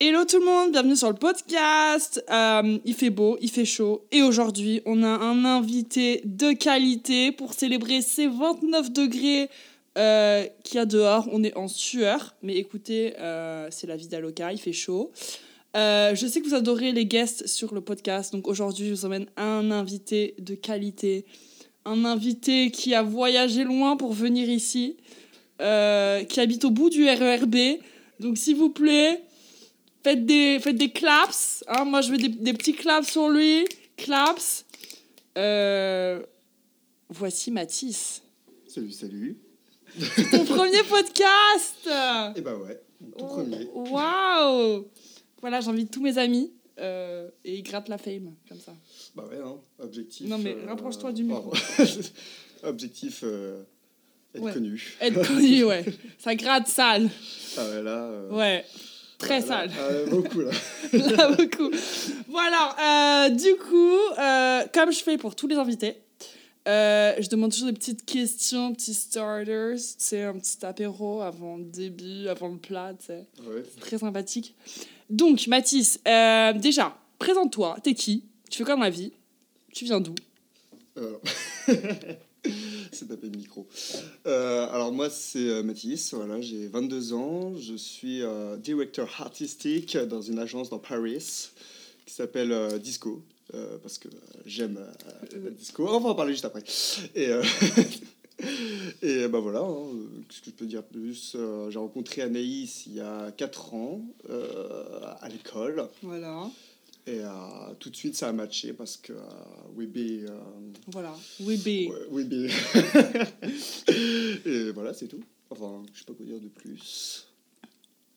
Hello tout le monde, bienvenue sur le podcast. Euh, il fait beau, il fait chaud. Et aujourd'hui, on a un invité de qualité pour célébrer ces 29 degrés euh, qu'il y a dehors. On est en sueur, mais écoutez, euh, c'est la vie d'Aloca, il fait chaud. Je sais que vous adorez les guests sur le podcast, donc aujourd'hui, je vous emmène un invité de qualité. Un invité qui a voyagé loin pour venir ici, qui habite au bout du RERB. Donc, s'il vous plaît, faites des, faites des claps. hein. moi, je veux des, des petits claps sur lui. Claps. Euh, voici Mathis. Salut, salut. Ton premier podcast Et bah ouais, tout premier. Waouh Voilà, j'invite tous mes amis. euh, et ils grattent la fame, comme ça. Bah ouais, hein, objectif. Non, mais rapproche-toi du micro. objectif euh, être Ouais. connu. Être connu, ouais. Ça gratte sale. Ah ouais, là. euh, Ouais. Très sale. ah beaucoup là. Là, beaucoup. Voilà, euh, du coup, euh, comme je fais pour tous les invités, euh, je demande toujours des petites questions, petits starters, c'est un petit apéro avant le début, avant le plat, tu sais. Ouais. C'est très sympathique. Donc, Mathis, déjà, présente-toi, t'es qui? Tu fais quoi dans la vie? Tu viens d'où? c'est taper le micro. Euh, alors moi c'est euh, Mathis, voilà, j'ai 22 ans, je suis euh, directeur artistique dans une agence dans Paris qui s'appelle euh, Disco. parce que j'aime la disco. On va en parler juste après. Et, et bah voilà, hein, qu'est-ce que je peux dire plus? J'ai rencontré Anaïs il y a 4 ans à l'école. Voilà. Et euh, tout de suite ça a matché parce que euh, Webé. euh, Voilà. B. Ouais, et voilà, c'est tout. Enfin, je sais pas quoi dire de plus.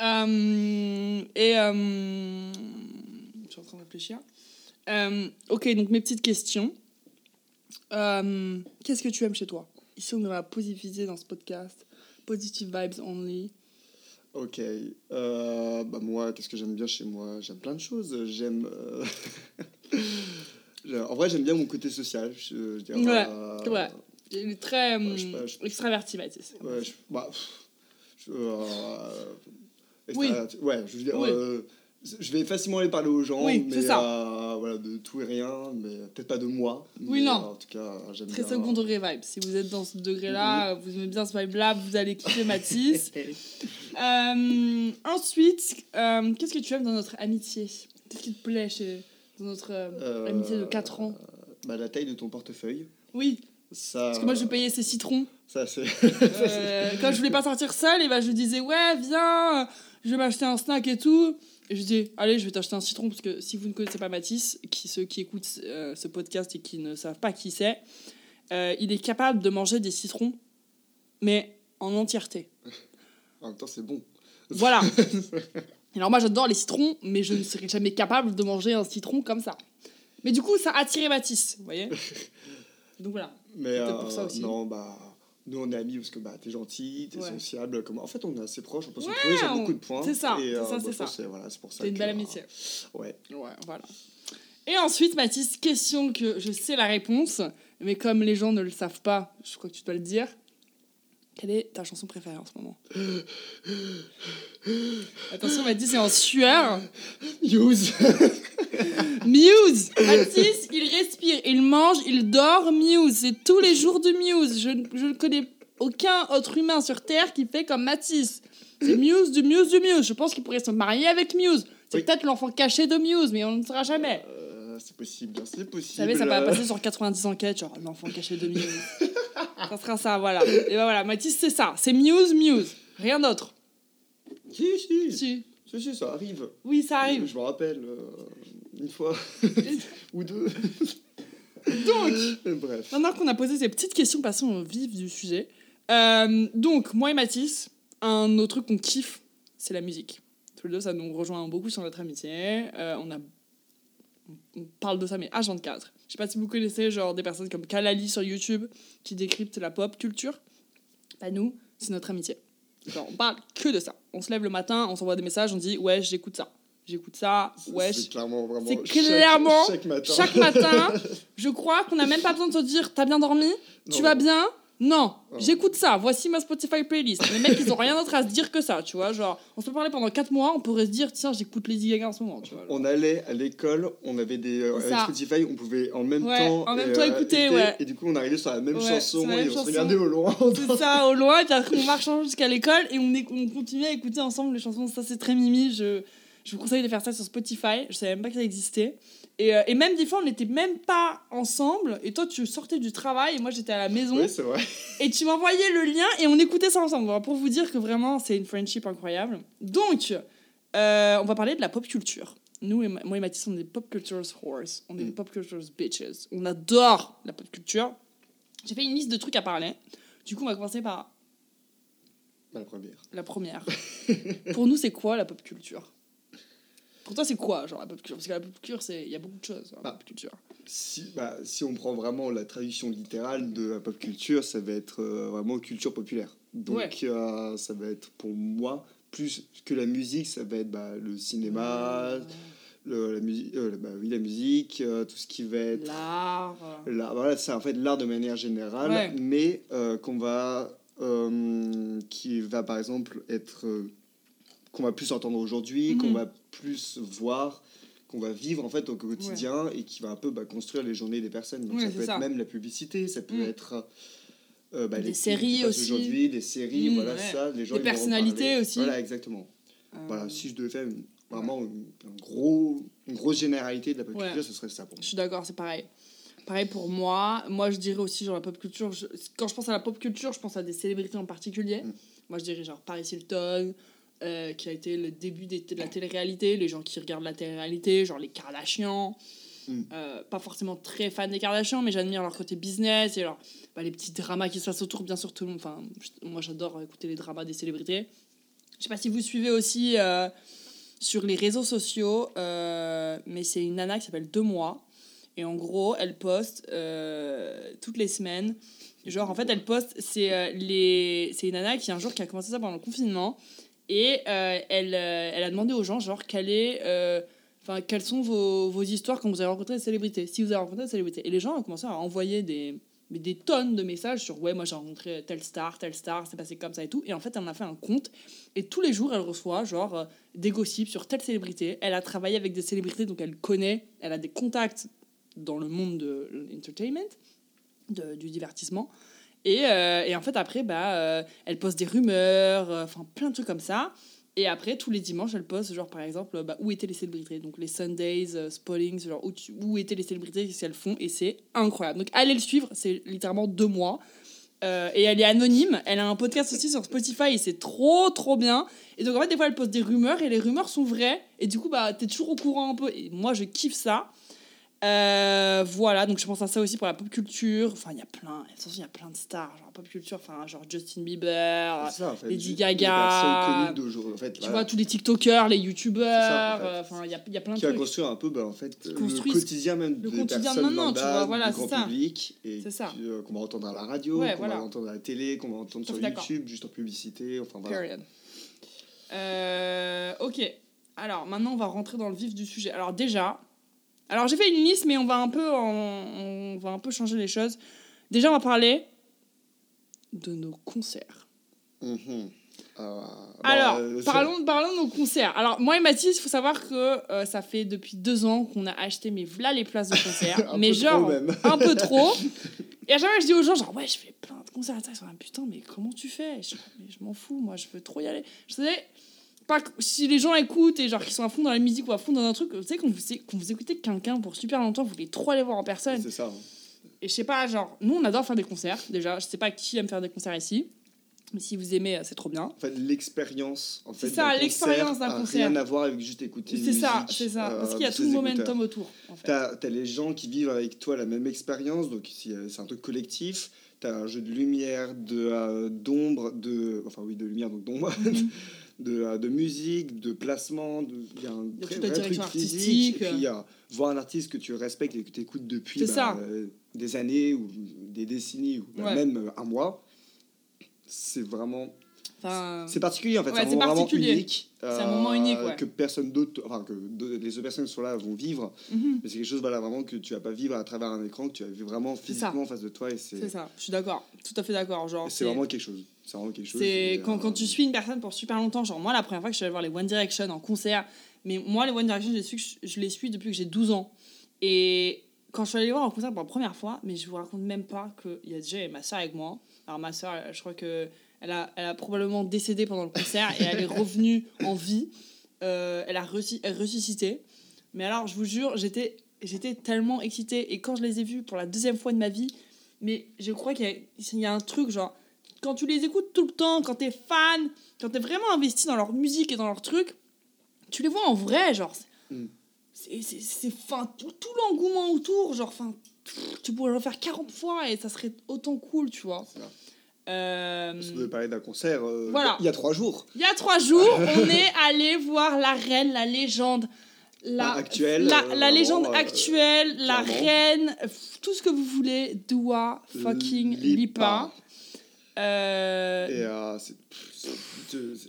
Euh, et. je suis en train de réfléchir. Ok, donc mes petites questions. Qu'est-ce que tu aimes chez toi? Ici, on est dans la positivité dans ce podcast. Positive vibes only. Ok. Euh, bah moi, qu'est-ce que j'aime bien chez moi? J'aime plein de choses. J'aime... euh, en vrai, j'aime bien mon côté social. Je, je dirais, Ouais, euh, ouais. Il est très Ouais, je sais pas, je- extraverti, Mathis. Ouais, je, bah, pff, je- Oui. extra- Ouais, je veux dire... Oui. Euh, je vais facilement aller parler aux gens, Oui, mais ça. euh, voilà, de tout et rien, mais peut-être pas de moi. Oui, non. En tout cas, j'aime Très bien. second degré vibe. Si vous êtes dans ce degré-là, vous aimez bien ce vibe-là, vous allez kiffer Mathis. Euh, ensuite, euh, qu'est-ce que tu aimes dans notre amitié? Qu'est-ce qui te plaît chez, dans notre euh, Euh, amitié de 4 ans? bah, la taille de ton portefeuille. Oui, Ça, parce que moi je payais ses citrons. Ça, c'est. Euh, quand je voulais pas sortir seule, et ben je lui disais ouais viens, euh, je vais m'acheter un snack et tout. Je dis allez je vais t'acheter un citron parce que si vous ne connaissez pas Mathis, qui ceux qui écoutent euh, ce podcast et qui ne savent pas qui c'est, euh, il est capable de manger des citrons, mais en entièreté. en même temps, c'est bon. Voilà. Alors moi j'adore les citrons, mais je ne serais jamais capable de manger un citron comme ça. Mais du coup ça a attiré Mathis, vous voyez? Donc voilà. Mais euh, pour ça aussi. non, bah. Nous, on est amis parce que bah, t'es gentil, t'es Ouais. sociable. Comment... En fait, on est assez proches, on peut se Ouais, retrouver sur on- beaucoup de points. c'est ça, c'est euh, ça, bah, c'est je ça. pense que Voilà, c'est pour ça C'est une que, belle euh, amitié. Ouais. Ouais, voilà. Et ensuite, Mathis, question que je sais la réponse, mais comme les gens ne le savent pas, je crois que tu dois le dire. Quelle est ta chanson préférée en ce moment? Attention, Mathis est en sueur. Use Muse Mathis, il respire, il mange, il dort, Muse. C'est tous les jours de Muse. Je, je ne connais aucun autre humain sur Terre qui fait comme Mathis. C'est Muse, du Muse, du Muse. Je pense qu'il pourrait se marier avec Muse. C'est Oui. peut-être l'enfant caché de Muse, mais on ne le saura jamais. Euh, C'est possible, c'est possible. Vous savez, ça va passer sur 90 enquêtes, genre l'enfant caché de Muse. ça sera ça, voilà. Et ben voilà, Mathis, c'est ça. C'est Muse, Muse. Rien d'autre. Si, si, si, Si. si, ça arrive. Oui, ça arrive. Je me rappelle, euh, une fois ou deux. Donc, Bref. maintenant qu'on a posé ces petites questions, passons au vif du sujet. Euh, donc, moi et Mathis, un autre truc qu'on kiffe, c'est la musique. Tous les deux, ça nous rejoint beaucoup sur notre amitié. Euh, on a on parle de ça, mais H24. Je sais pas si vous connaissez genre des personnes comme Kalali sur YouTube qui décryptent la pop culture. Bah nous, c'est notre amitié. Genre, on parle que de ça. On se lève le matin, on s'envoie des messages, on dit ouais, j'écoute ça. J'écoute ça, ouais. C'est clairement vraiment. C'est clairement Chaque, matin. Chaque matin, je crois qu'on n'a même pas besoin de se dire t'as bien dormi, tu vas bien, Non, Oh. j'écoute ça. Voici ma Spotify playlist. Les mecs, ils ont rien d'autre à se dire que ça, tu vois. Genre, on se peut parler pendant 4 mois, on pourrait se dire, tiens, j'écoute Lady Gaga en ce moment, tu vois. genre. On allait à l'école, on avait des. euh. Spotify, on pouvait en même Ouais, temps. en même et, temps euh, écouter, ouais. Et du coup, on arrivait sur la même Ouais, chanson et on se regardait au loin. C'est ça, au loin, puis après, on marche jusqu'à l'école et on, on continue à écouter ensemble les chansons. Ça, c'est très mimi. Je, je vous conseille de faire ça sur Spotify. Je savais même pas que ça existait. Et, euh, et même des fois, on n'était même pas ensemble. Et toi, tu sortais du travail et moi, j'étais à la maison. Oui, c'est vrai. Et tu m'envoyais le lien et on écoutait ça ensemble. Pour vous dire que vraiment, c'est une friendship incroyable. Donc, euh, on va parler de la pop culture. Nous, et moi et Mathis, on est des pop culture horse. On est des Mm. pop culture bitches. On adore la pop culture. J'ai fait une liste de trucs à parler. Du coup, on va commencer par Bah, la première. la première. pour nous, c'est quoi la pop culture? Pour toi, c'est quoi, genre, la pop culture? Parce que la pop culture, c'est- il y a beaucoup de choses dans la Ah. pop culture. Si, bah, si on prend vraiment la traduction littérale de la pop culture, ça va être euh, vraiment culture populaire. Donc Ouais. euh, ça va être pour moi, plus que la musique, ça va être bah, le cinéma, le, la, musique bah, oui, la musique, euh, tout ce qui va être L'art. euh, L'art, voilà, c'est en fait l'art de manière générale, Ouais. mais euh, qu'on va, euh, qui va par exemple être, euh, qu'on va plus entendre aujourd'hui, Mhm. qu'on va plus voir, qu'on va vivre en fait au quotidien et qui va un peu bah, construire les journées des personnes. Donc Ouais, ça peut ça. être même la publicité, ça peut Mhm. être euh, bah, Des les séries aussi. aujourd'hui, des séries, Mhm, voilà ouais. ça, les gens Des personnalités aussi. Voilà, exactement. euh, Voilà, si je devais faire une- vraiment une, un gros, une grosse généralité de la pop culture, ce serait ça pour Je moi. suis d'accord, c'est pareil. Pareil pour moi. Moi, je dirais aussi, genre, la pop culture. je- Quand je pense à la pop culture, je pense à des célébrités en particulier. Mm. Moi, je dirais, genre, Paris Hilton, euh, qui a été le début des- de la télé-réalité. Les gens qui regardent la télé-réalité, genre les Kardashians. Mm. Euh, pas forcément très fan des Kardashians, mais j'admire leur côté business et leur, bah, les petits dramas qui se passent autour. Bien sûr, tout le monde. Enfin, moi, j'adore écouter les dramas des célébrités. Je sais pas si vous suivez aussi euh, sur les réseaux sociaux, mais c'est une nana qui s'appelle Deux mois. Et en gros, elle poste toutes les semaines. Genre, en fait, elle poste. C'est les... c'est une nana qui, un jour, qui a commencé ça pendant le confinement. Et euh, elle, euh, elle a demandé aux gens, genre, euh, quelles sont vos, vos histoires quand vous avez rencontré des célébrités Si vous avez rencontré des célébrités. Et les gens ont commencé à envoyer des, des tonnes de messages sur Ouais, moi j'ai rencontré telle star, telle star, c'est passé comme ça et tout. Et en fait, elle en a fait un compte. Et tous les jours, elle reçoit genre des gossips sur telle célébrité. Elle a travaillé avec des célébrités, donc elle connaît, elle a des contacts dans le monde de l'entertainment, du divertissement. Et, euh, et en fait, après, bah, euh, elle poste des rumeurs, euh, enfin plein de trucs comme ça. Et après, tous les dimanches, elle poste, genre, par exemple, bah, où étaient les célébrités. Donc, les Sundays, Spoilings, genre, où, étaient les célébrités, qu'est-ce qu'elles font. Et c'est incroyable. Donc, allez le suivre, c'est littéralement deux mois. Et elle est anonyme. Elle a un podcast aussi sur Spotify et c'est trop, trop bien. Et donc, en fait, des fois, elle poste des rumeurs et les rumeurs sont vraies. Et du coup, bah, t'es toujours au courant un peu. Et moi, je kiffe ça. Euh, voilà, donc je pense à ça aussi pour la pop culture. Enfin, il y a plein, de il y a plein de stars, genre pop culture, enfin, genre Justin Bieber, ça, en fait. Lady Les Gaga. en fait. tu voilà. vois, tous les TikTokers, les YouTubers, enfin, il y a, y a plein de qui va trucs. construire un peu bah, en fait, le quotidien même le des quotidien de personnes maintenant, tu vois, voilà, c'est ça. public et ça. euh, qu'on va entendre à la radio, Ouais, qu'on voilà. va entendre à la télé, qu'on va entendre sur. YouTube, juste en publicité, enfin voilà. Period. Euh, ok. Alors, maintenant, on va rentrer dans le vif du sujet. Alors, déjà, alors j'ai fait une liste, mais on va un peu, en- on va un peu changer les choses. Déjà, on va parler de nos concerts. Mhm. Euh, Alors, bah, euh, parlons, parlons de nos concerts. Alors, moi et Mathis, il faut savoir que euh, ça fait depuis deux ans qu'on a acheté, mais voilà les places de concert. Mais genre, un peu trop. Et à chaque fois, je dis aux gens, genre, ouais, je fais plein de concerts. Ils sont là, putain, mais comment tu fais? Je, mais je m'en fous, moi, je veux trop y aller. Je sais, pas si les gens écoutent et genre qu'ils sont à fond dans la musique ou à fond dans un truc, vous savez, quand vous, quand vous écoutez quelqu'un pour super longtemps, vous voulez trop aller voir en personne. C'est ça. hein. Et je sais pas, genre, nous, on adore faire des concerts, déjà. Je sais pas qui aime faire des concerts ici. Mais si vous aimez, euh, c'est trop bien. En fait, l'expérience en fait, C'est ça, d'un l'expérience concert d'un a concert. rien à voir avec juste écouter C'est ça, c'est ça. euh, Parce qu'il y a de tout le momentum écouteurs. autour, en fait. T'as as les gens qui vivent avec toi la même expérience, donc euh, c'est un truc collectif. T'as un jeu de lumière, de euh, d'ombre, de enfin oui de lumière donc d'ombre, Mhm. de, euh, de musique, de placement. de- Il y a un a très vrai truc physique. artistique. Et puis il y a voir un artiste que tu respectes et que tu écoutes depuis bah, euh, des années ou des décennies ou bah, Ouais. même euh, un mois. C'est vraiment Enfin, C'est particulier en fait, Ouais, c'est un moment vraiment unique. C'est un moment unique, ouais. Que personne d'autre, enfin que les autres personnes qui sont là vont vivre. mhm, Mais c'est quelque chose voilà, vraiment que tu vas pas vivre à travers un écran, que tu vas vivre vraiment physiquement en face de toi. C'est ça. Je suis d'accord. Tout à fait d'accord. Genre, c'est vraiment quelque chose. C'est vraiment quelque chose. Et, quand, euh, quand tu suis une personne pour super longtemps, genre moi la première fois que je suis allée voir les One Direction en concert, mais moi les One Direction je les suis, je les suis depuis que j'ai 12 ans. Et quand je suis allée les voir en concert pour la première fois, mais je vous raconte même pas qu'il y a déjà ma soeur avec moi. Alors ma soeur, je crois que elle a, elle a probablement décédé pendant le concert et elle est revenue en vie. Euh, elle a ressuscité. Mais alors je vous jure, j'étais j'étais tellement excitée et quand je les ai vus pour la deuxième fois de ma vie, mais je crois qu'il y a, il y a un truc genre quand tu les écoutes tout le temps, quand t'es fan, quand t'es vraiment investi dans leur musique et dans leur truc, tu les vois en vrai, genre. c'est- Mm. C'est fin, tout, tout l'engouement autour, genre, fin, tu pourrais le faire 40 fois et ça serait autant cool, tu vois. Euh, On devait parler d'un concert euh, Voilà. il y a trois jours. il y a trois jours, on est allé voir la reine, la légende. La, Bah, actuelle, la, euh, la légende euh, actuelle, la clairement. reine, tout ce que vous voulez, Dua fucking Lipa. Et c'est-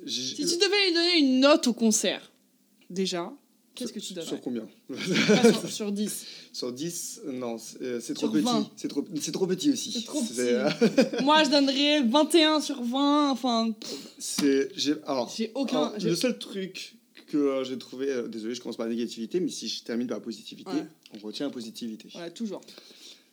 Si tu devais lui donner une note au concert, déjà, qu'est-ce que tu donnerais Sur combien Pas sur, sur 10. Sur 10, non, c'est euh, trop petit. 20. C'est trop, petit aussi. C'est trop petit. euh, Moi, je donnerais 21 sur 20. Enfin, c'est, j'ai, aucun. alors, le seul truc que euh, j'ai trouvé, euh, désolé, je commence par la négativité, mais si je termine par la positivité, Ouais. on retient la positivité. Voilà, toujours.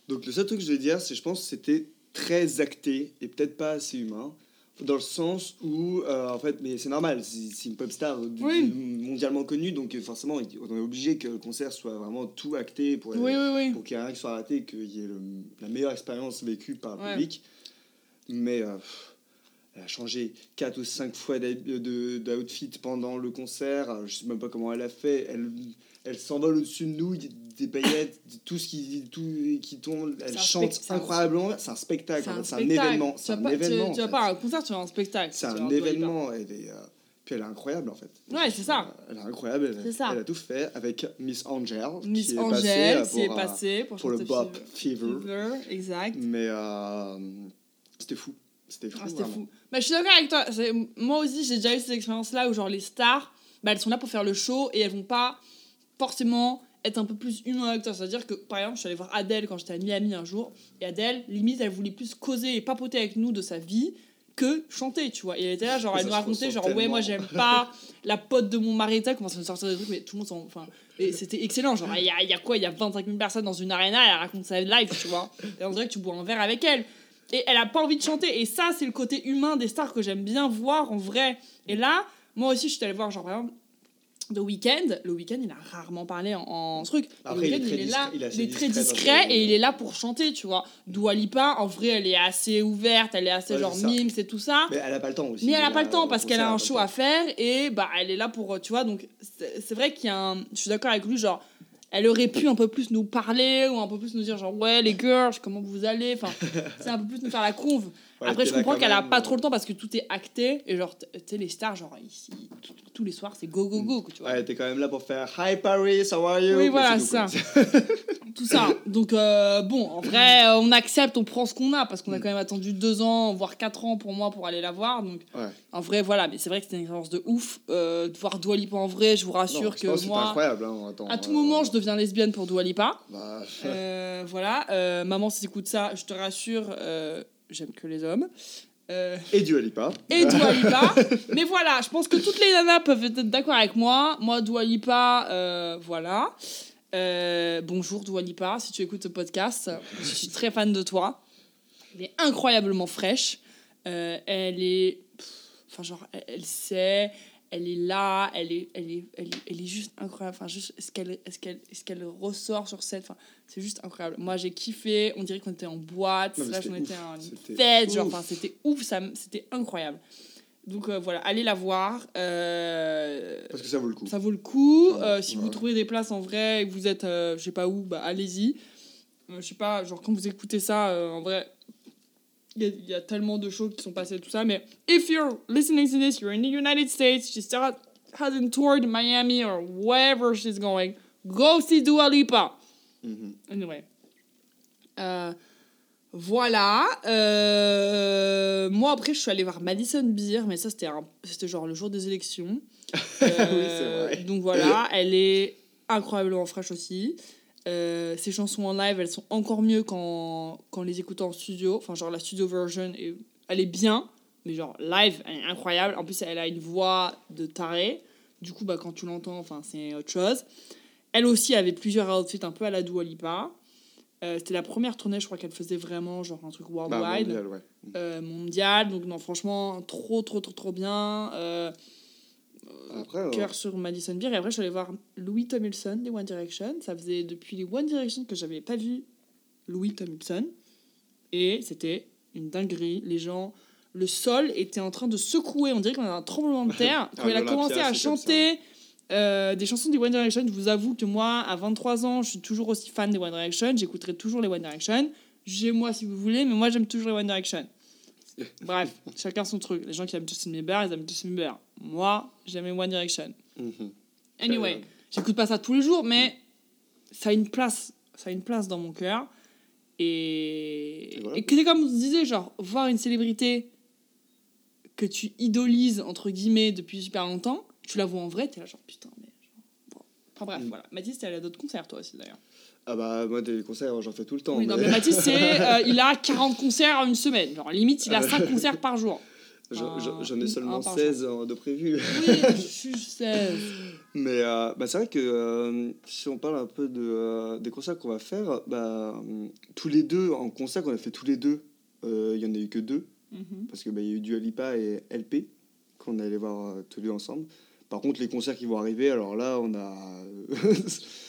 Donc le seul truc que je vais dire, c'est je pense que c'était très acté et peut-être pas assez humain. Dans le sens où, euh, en fait, mais c'est normal, c'est une pop star euh, Oui. mondialement connue, donc euh, forcément, on est obligé que le concert soit vraiment tout acté pour, Oui, oui, oui. pour qu'il n'y ait rien qui soit raté, qu'il y ait le- la meilleure expérience vécue par le Ouais. public. Mais euh, elle a changé 4 ou 5 fois d'outfit pendant le concert. Je sais même pas comment elle a fait. Elle, elle s'envole au-dessus de nous, des paillettes, tout ce qui, tout, qui tombe. Elle chante incroyablement. C'est un spectacle, C'est un événement. Tu C'est vas un pas, événement. Tu, vas pas à un concert, tu vas à un spectacle. C'est un événement. Elle est, euh, puis elle est incroyable en fait. Ouais, c'est ça. Elle est incroyable. Elle, ça. elle a tout fait avec Miss Angel. Miss qui est Angel, passée, qui est pour, passée pour, pour le Bop Fever. Fever. Exact. Mais euh, c'était fou. C'était fou. Ah, c'était fou. Mais je suis d'accord avec toi. Moi aussi, j'ai déjà eu ces expériences-là où, genre, les stars, bah, elles sont là pour faire le show et elles vont pas forcément être un peu plus humain toi. C'est-à-dire que, par exemple, je suis allée voir Adèle quand j'étais à Miami un jour. Et Adèle, limite, elle voulait plus causer et papoter avec nous de sa vie que chanter, tu vois. Et elle était là, genre, elle nous racontait, genre, ouais, moi, j'aime pas la pote de mon mari, elle commence à nous sortir des trucs, mais tout le monde s'en. Enfin, et c'était excellent. Genre, il y a, il y a quoi Il y a 25 000 personnes dans une arena, elle raconte sa live, tu vois. Et on dirait que tu bois un verre avec elle. Et elle a pas envie de chanter. Et ça, c'est le côté humain des stars que j'aime bien voir en vrai. Et là, moi aussi, je suis allée voir, genre, par exemple, The Weeknd. Le Weeknd, il a rarement parlé en, en truc. Après, le il est Weeknd, très il est là, discret- il est assez il est très discret et il est là pour chanter, tu vois. Dua Lipa, en vrai, elle est assez ouverte, elle est assez Ouais, genre c'est mimes et tout ça. Mais elle a pas le temps aussi. Mais elle a pas le temps au parce qu'elle a un show à faire et bah elle est là pour tu vois donc c'est c'est vrai qu'il y a un je suis d'accord avec lui genre elle aurait pu un peu plus nous parler ou un peu plus nous dire genre ouais les girls comment vous allez? Enfin c'est un peu plus nous faire la conve Ouais, après je comprends qu'elle a pas euh, trop le temps parce que tout est acté et genre tu sais les stars genre ici tous les soirs c'est go go go quoi, tu vois Ouais, t'es quand même là pour faire Hi Paris, how are you Oui, voilà, ça. tout ça donc euh, bon en vrai euh, on accepte on prend ce qu'on a parce qu'on a quand même attendu deux ans voire quatre ans pour moi pour aller la voir donc Ouais. En vrai, voilà, mais c'est vrai que c'était une expérience de ouf. Euh, de voir Dua Lipa en vrai, je vous Non, rassure je que moi, incroyable. Hein. Attends, à tout euh, moment, je deviens lesbienne pour Dua Lipa. bah, voilà, maman, si t'écoutes ça, je te rassure, j'aime que les hommes. Euh, Et Dua Lipa. et Dua Lipa. mais voilà, je pense que toutes les nanas peuvent être d'accord avec moi. Moi, Dua Lipa, euh, voilà. Euh, bonjour Dua Lipa, si tu écoutes ce podcast, je suis très fan de toi. Elle est incroyablement fraîche. Elle est. pff, Enfin, genre, elle, elle sait, elle est là, elle est, elle est, elle est, elle est juste incroyable. Enfin, juste ce qu'elle ce qu'elle ce qu'elle ressort sur scène, enfin, c'est juste incroyable. Moi, j'ai kiffé. On dirait qu'on était en boîte. Là, on était en fête. Genre, enfin, c'était ouf. Ça, c'était incroyable. Donc euh, voilà, allez la voir. Euh, Parce que ça vaut le coup. ça vaut le coup. Euh, si vous trouvez des places en vrai et que vous êtes, je sais pas où, bah allez-y. Je sais pas, genre quand vous écoutez ça, en vrai, il y, a- il y a tellement de shows qui sont passés, tout ça. Mais if you're listening to this, you're in the United States, she still ha- hasn't toured Miami or wherever she's going, go see Dua Lipa. Mhm. Anyway. Euh, Voilà. euh, Moi, après, je suis allée voir Madison Beer, mais ça, c'était c'était genre le jour des élections. c'est vrai. Donc voilà, elle est incroyablement fraîche aussi. Euh, ses chansons en live, elles sont encore mieux quand les écoutant en studio. Enfin, genre la studio version, est- elle est bien, mais genre live, elle est incroyable. En plus, elle a une voix de taré. Du coup, bah, quand tu l'entends, enfin, c'est autre chose. Elle aussi avait plusieurs outfits un peu à la Dua Lipa. Euh, C'était la première tournée, je crois qu'elle faisait vraiment genre un truc Bah, worldwide mondial, ouais. euh, mondial. Donc, non, franchement, trop, trop, trop, trop bien. Euh, Après, euh, cœur sur Madison Beer. Et après, je suis allée voir Louis Tomlinson des One Direction. Ça faisait depuis les One Direction que j'avais pas vu Louis Tomlinson. Et c'était une dinguerie. Les gens, le sol était en train de secouer. On dirait qu'on avait un tremblement de terre. Quand À il a commencé à chanter euh, des chansons des One Direction, je vous avoue que moi, à 23 ans, je suis toujours aussi fan des One Direction. J'écouterai toujours les One Direction. Jugez-moi si vous voulez, mais moi, j'aime toujours les One Direction. Bref, chacun son truc. Les gens qui aiment Justin Bieber, ils aiment Justin Bieber. Moi, j'aime One Direction. mhm. Anyway, j'écoute pas ça tous les jours, mais ça a une place, ça a une place dans mon cœur. Et, Et voilà. et c'est comme on se disait, genre, voir une célébrité que tu idolises, entre guillemets, depuis super longtemps, tu la vois en vrai, t'es là, genre, putain, mais. Genre, bon. Enfin bref, Mm. voilà. Mathis, t'es allé à d'autres concerts, toi aussi, d'ailleurs. Ah bah, moi, des concerts, j'en fais tout le temps. Oui, non, mais- mais Mathis, c'est, euh, il a 40 concerts en une semaine. Genre, limite, il a 5 concerts par jour. J'en- ai seulement par 16 en- de prévu. Oui, je sais. Mais euh, bah, c'est vrai que euh, si on parle un peu de, euh, des concerts qu'on va faire, bah, tous les deux, en concert qu'on a fait tous les deux, euh, il y en a eu que deux, Mhm. parce qu'il bah, y a eu Dua Lipa et LP, qu'on allait voir euh, tous les deux ensemble. Par contre, les concerts qui vont arriver, alors là, on a,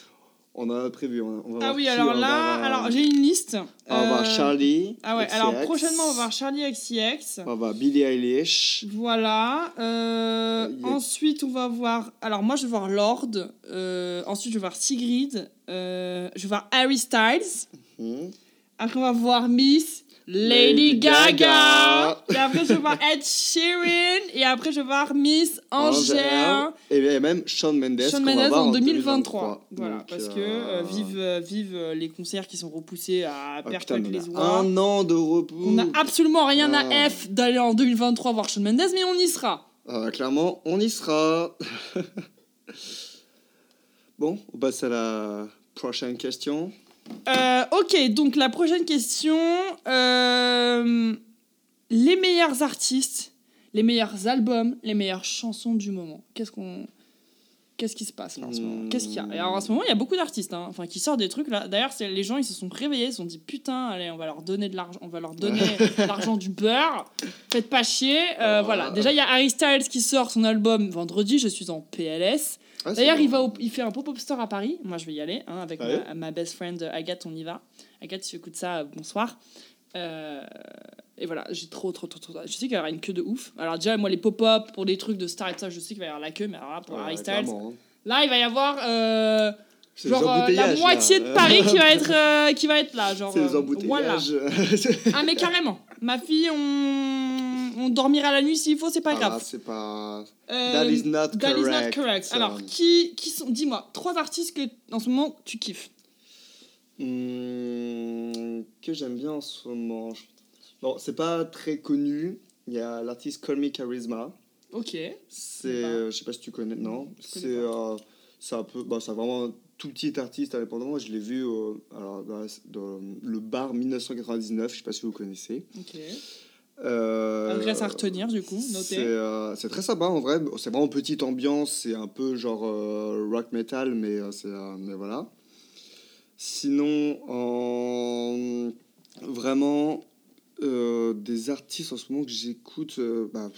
on a prévu. On, on va Ah voir oui, qui, alors va là, alors j'ai une liste. on va voir Euh, Charlie. Ah ouais, alors prochainement on va voir Charlie XCX. On va voir Billie Eilish. Voilà. euh, Ensuite on va voir. Alors moi je vais voir Lord. euh, ensuite je vais voir Sigrid. euh, je vais voir Harry Styles. Hmm. Après on va voir Miss Lady, Lady Gaga. Gaga. Et après je vais voir Ed Sheeran. Et après je vais voir Miss Angèle. Et même Shawn Mendes. Shawn Mendes en 2023. Voilà, Donc, parce euh, que euh, euh, vive euh, les concerts qui sont repoussés à ah, putain, les oies. Un an de repos. On n'a absolument rien Ah. à F d'aller en 2023 voir Shawn Mendes, mais on y sera. Ah, clairement, on y sera. bon, on passe à la prochaine question. Euh, ok, donc la prochaine question. euh, les meilleurs artistes, les meilleurs albums, les meilleures chansons du moment. Qu'est-ce qu'on. Qu'est-ce qui se passe là en ce moment? Qu'est-ce qu'il y a? Et alors en ce moment, il y a beaucoup d'artistes hein, enfin, qui sortent des trucs là. D'ailleurs, les gens ils se sont réveillés, ils se sont dit putain, allez, on va leur donner de l'argent, on va leur donner l'argent du beurre. Faites pas chier. Euh, Oh. Voilà. Déjà, il y a Harry Styles qui sort son album vendredi. Je suis en PLS. Ah, D'ailleurs, bon. il, va au- il fait un pop-up store à Paris. Moi, je vais y aller hein, avec Ah ma, ma best friend euh, Agathe. On y va. Agathe, si tu écoutes ça, euh, bonsoir. Euh, et voilà, j'ai trop, trop, trop, trop. Je sais qu'il y aura une queue de ouf. Alors, déjà, moi, les pop-up pour des trucs de star et tout ça, je sais qu'il va y avoir la queue. Mais alors là, pour Ouais, Harry Styles, hein. là, il va y avoir euh, genre euh, la moitié là. de Paris qui va être, euh, qui va être là. Genre, C'est les voilà. Ah, mais carrément. Ma fille, on, on dormira la nuit s'il faut, c'est pas Ah, grave. c'est pas. Euh, That is not That is not correct. correct. Alors, qui, qui sont. Dis-moi, trois artistes que, en ce moment, tu kiffes. Hmm, que j'aime bien en ce moment. Bon, c'est pas très connu. Il y a l'artiste Call Me Charisma. Ok. C'est, euh, je sais pas si tu connais, non? C'est, euh, un peu, bah, c'est vraiment un tout petit artiste indépendant. Moi, je l'ai vu euh, alors, dans, le bar 1999. Je sais pas si vous connaissez. Ok. Euh, Adresse à retenir, du coup, noté. C'est, euh, c'est très sympa en vrai. C'est vraiment petite ambiance. C'est un peu genre euh, rock metal, mais, euh, c'est, euh, mais voilà. Sinon, en... vraiment, euh, des artistes en ce moment que j'écoute, euh, bah,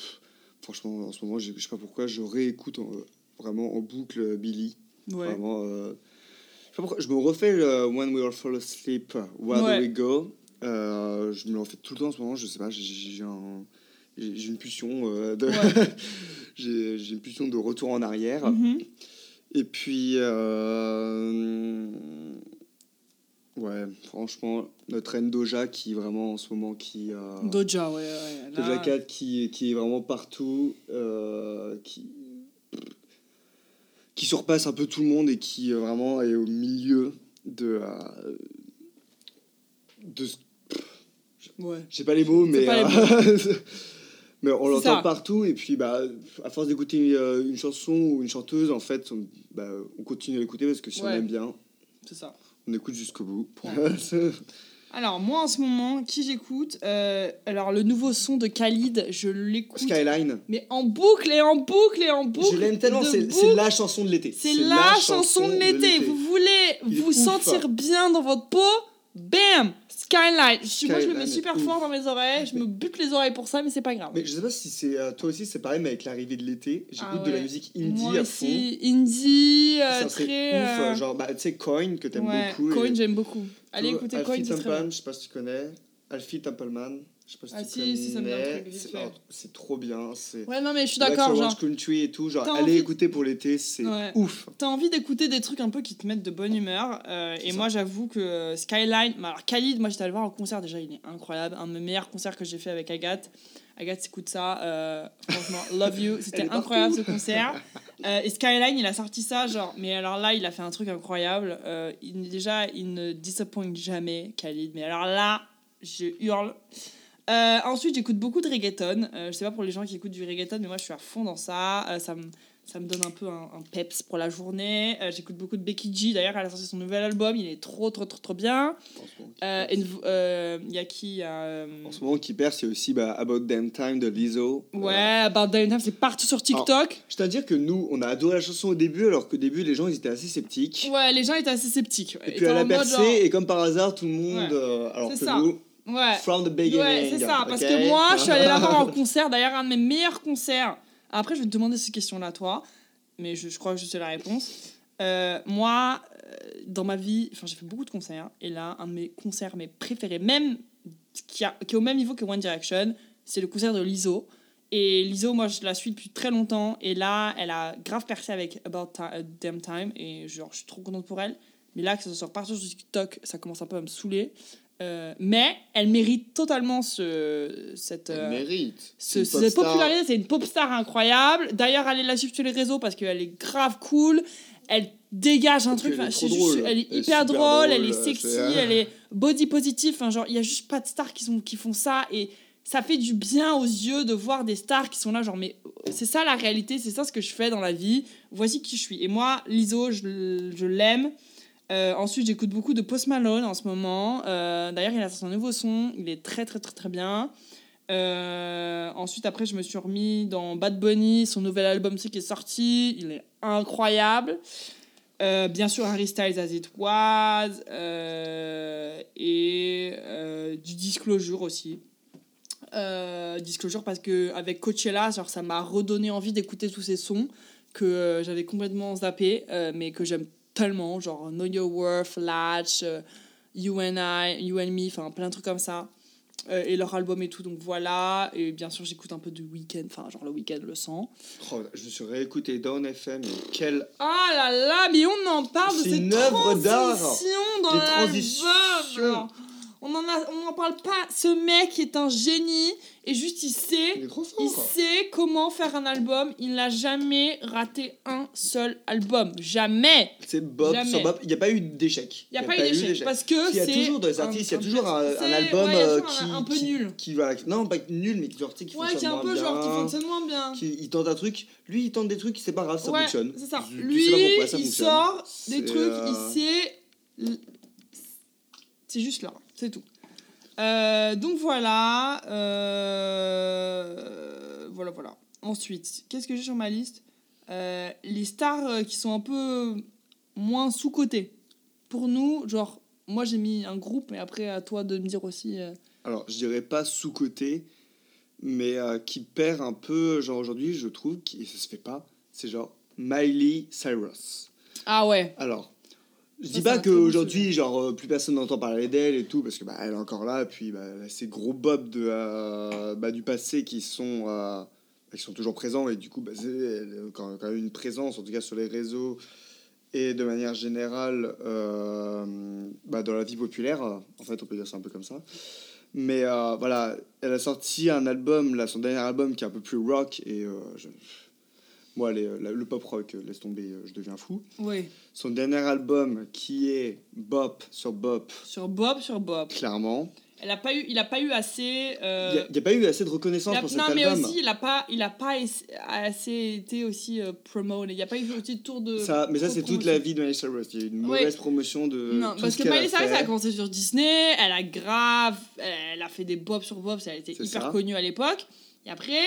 franchement, en ce moment, je sais pas pourquoi, je réécoute en- vraiment en boucle euh, Billy. Ouais. Vraiment, euh, je sais pas pourquoi, je me refais le When We All Fall Asleep, Where Ouais. Do We Go Euh, Je me le refais tout le temps en ce moment, je sais pas, j'ai- j'ai un- j'ai j'ai une pulsion euh, de. Ouais. j'ai j'ai une pulsion de retour en arrière. Mhm. Et puis, euh, ouais, franchement, notre reine Doja qui vraiment en ce moment qui. Doja, ouais. ouais. Là- Doja Cat qui, qui est vraiment partout, qui, qui surpasse un peu tout le monde et qui euh, vraiment est au milieu de. euh, de ce- Ouais. J'ai pas les mots, mais. pas les euh, mais on l'entend partout, et puis, bah, à force d'écouter euh, une chanson ou une chanteuse, en fait, on, bah, on continue à l'écouter parce que si on aime bien, C'est ça. on écoute jusqu'au bout. Ouais. Alors, moi, en ce moment, qui j'écoute Euh, Alors, le nouveau son de Khalid, je l'écoute. Skyline. Mais en boucle et en boucle et en boucle. Je l'aime tellement, c'est la chanson de l'été. C'est la, chanson de l'été. Vous voulez Il vous ouf. sentir bien dans votre peau Bam Skyline. Je, moi, je le mets super fort dans mes oreilles. Je me bute les oreilles pour ça, mais c'est pas grave. Mais je sais pas si c'est euh, toi aussi, c'est pareil, mais avec l'arrivée de l'été, j'écoute Ah de la musique indie moi à fond. indie, euh, Ça très. ouf, euh, genre, bah, tu sais, Coin, que t'aimes ouais, beaucoup. Coin, et- j'aime beaucoup. Allez Alfie Coin, Templeman, bien. je sais pas si tu connais. Alfie Templeman, je sais pas si Ah si, si, ça me dit un truc, vite C'est fait. alors, c'est trop bien. Ouais, non, mais je suis d'accord. Genre, Country et tout. Genre, allez envie- écouter pour l'été, c'est Ouais. ouf. T'as envie d'écouter des trucs un peu qui te mettent de bonne humeur. euh, et ça. moi, j'avoue que euh, Skyline. Alors, Khalid, moi, j'étais allé le voir en concert. Déjà, il est incroyable. Un de mes meilleurs concerts que j'ai fait avec Agathe. Agathe, écoute ça. euh, franchement, love you. C'était incroyable ce concert. Euh, et Skyline, il a sorti ça. Genre, mais alors là, il a fait un truc incroyable. Il, déjà, il ne disappointe jamais, Khalid. Mais alors là, je hurle. Euh, ensuite, j'écoute beaucoup de reggaeton. Euh, je sais pas pour les gens qui écoutent du reggaeton, mais moi je suis à fond dans ça. Euh, ça, me, ça me donne un peu un, un peps pour la journée. Euh, j'écoute beaucoup de Becky G. D'ailleurs, elle a sorti son nouvel album. Il est trop, trop, trop, trop bien. Il y a qui En ce moment, qui y a aussi bah, About Damn Time de Lizzo. Ouais, About Damn Time, c'est partout sur TikTok. Je tiens à dire que nous, on a adoré la chanson au début, alors qu'au début, les gens ils étaient assez sceptiques. Ouais, les gens étaient assez sceptiques. ouais. Et puis elle a percé, genre- et comme par hasard, tout le monde. Ouais. alors C'est que ça. nous, Ouais. from the beginning. Ouais, c'est ça. Parce que moi, je suis allée la voir en concert. D'ailleurs, un de mes meilleurs concerts. Après, je vais te demander ces questions-là, toi. Mais je, je crois que je sais la réponse. Euh, moi, euh, dans ma vie, enfin, j'ai fait beaucoup de concerts. Et là, un de mes concerts mes préférés, même qui, a- qui est au même niveau que One Direction, c'est le concert de Lizzo. Et Lizzo, moi, je la suis depuis très longtemps. Et là, elle a grave percé avec About euh, Damn Time. Et genre, je suis trop contente pour elle. Mais là, que ça sort partout sur TikTok, ça commence un peu à me saouler. Euh, mais elle mérite totalement ce, cette, Elle euh, mérite. ce- cette popularité. C'est une pop star incroyable. D'ailleurs, allez la suivre sur les réseaux parce qu'elle est grave cool. Elle dégage un truc. est enfin, drôle. elle est Elle est hyper drôle, elle est sexy, c'est- elle est body positive. Enfin, genre, il y a juste pas de stars qui, sont, qui font ça. Et ça fait du bien aux yeux de voir des stars qui sont là. Genre, mais c'est ça la réalité, c'est ça ce que je fais dans la vie. Voici qui je suis. Et moi, Lizzo, je, je l'aime. Euh, ensuite, j'écoute beaucoup de Post Malone en ce moment. Euh, D'ailleurs, il a sorti un nouveau son. Il est très, très, très, très bien. Euh, ensuite, après, je me suis remis dans Bad Bunny, son nouvel album qui est sorti. Il est incroyable. Bien sûr, Harry Styles as it was. et du Disclosure aussi. Disclosure parce que avec Coachella, ça m'a redonné envie d'écouter tous ces sons que j'avais complètement zappé, mais que j'aime tellement, genre Know Your Worth, Latch, euh, You and I, You and Me, enfin plein de trucs comme ça. Euh, et leur album et tout, donc voilà. Et bien sûr, j'écoute un peu de Weekend, enfin, genre le Weekend le sang. Oh, je me suis réécouté Down FM. mais Quel. Ah là là, mais on en parle de une œuvre d'art. transition dans Des transitions. On en a, on n'en parle pas. Ce mec est un génie et juste il sait Il sait comment faire un album. Il n'a jamais raté un seul album. Jamais. C'est Bob Jamais. sur Bob. Il n'y a pas eu d'échec. Il n'y a, pas eu d'échec. Parce que Il y a toujours dans les un- artistes, il y a un toujours un, un album ouais, euh, toujours qui, un, un peu qui- nul. qui non pas nul mais qui, genre, tu sais, qui Ouais, fonctionne qui est un moins peu genre qui bien, fonctionne moins bien. qui- il tente un truc lui il tente des trucs c'est pas grave ça ouais, fonctionne c'est ça. Tu- tu Lui, sais pas pourquoi, ça il fonctionne. sort des trucs, euh, il sait. C'est juste là, c'est tout. Euh, donc voilà. euh, Voilà, voilà. Ensuite, qu'est-ce que j'ai sur ma liste? Euh, Les stars qui sont un peu moins sous-cotées. Pour nous, genre, moi j'ai mis un groupe, mais après à toi de me dire aussi. alors je dirais pas sous côté mais qui perd un peu genre aujourd'hui je trouve et ça se fait pas c'est genre Miley Cyrus Ah ouais. alors je dis pas qu'aujourd'hui genre euh, plus personne n'entend parler d'elle et tout parce que bah elle est encore là et puis bah, ces gros bobs de euh, bah, du passé qui sont euh, qui sont toujours présents et du coup bah, c'est elle a quand, quand même une présence en tout cas sur les réseaux et de manière générale euh, bah, dans la vie populaire. En fait on peut dire ça un peu comme ça. Mais voilà elle a sorti un album là son dernier album qui est un peu plus rock et je- moi les- la- le pop rock euh, laisse tomber euh, je deviens fou son dernier album qui est Bop sur Bop Sur Bob, sur Bob. clairement Elle a pas eu, il a pas eu assez. Il euh, n'y a, pas eu assez de reconnaissance a- pour non, cet mais aussi, il a pas, il a pas assez été aussi euh, promoted. Il n'y a pas eu aussi de tour de. Ça, mais ça, c'est toute la vie de Miley Cyrus. Il y a eu une Ouais. mauvaise promotion de. Non, tout parce ce que a Miley Cyrus, fait. elle a commencé sur Disney, elle a grave, elle a fait des bobs sur bobs, elle était C'est hyper ça. connue à l'époque. Et après,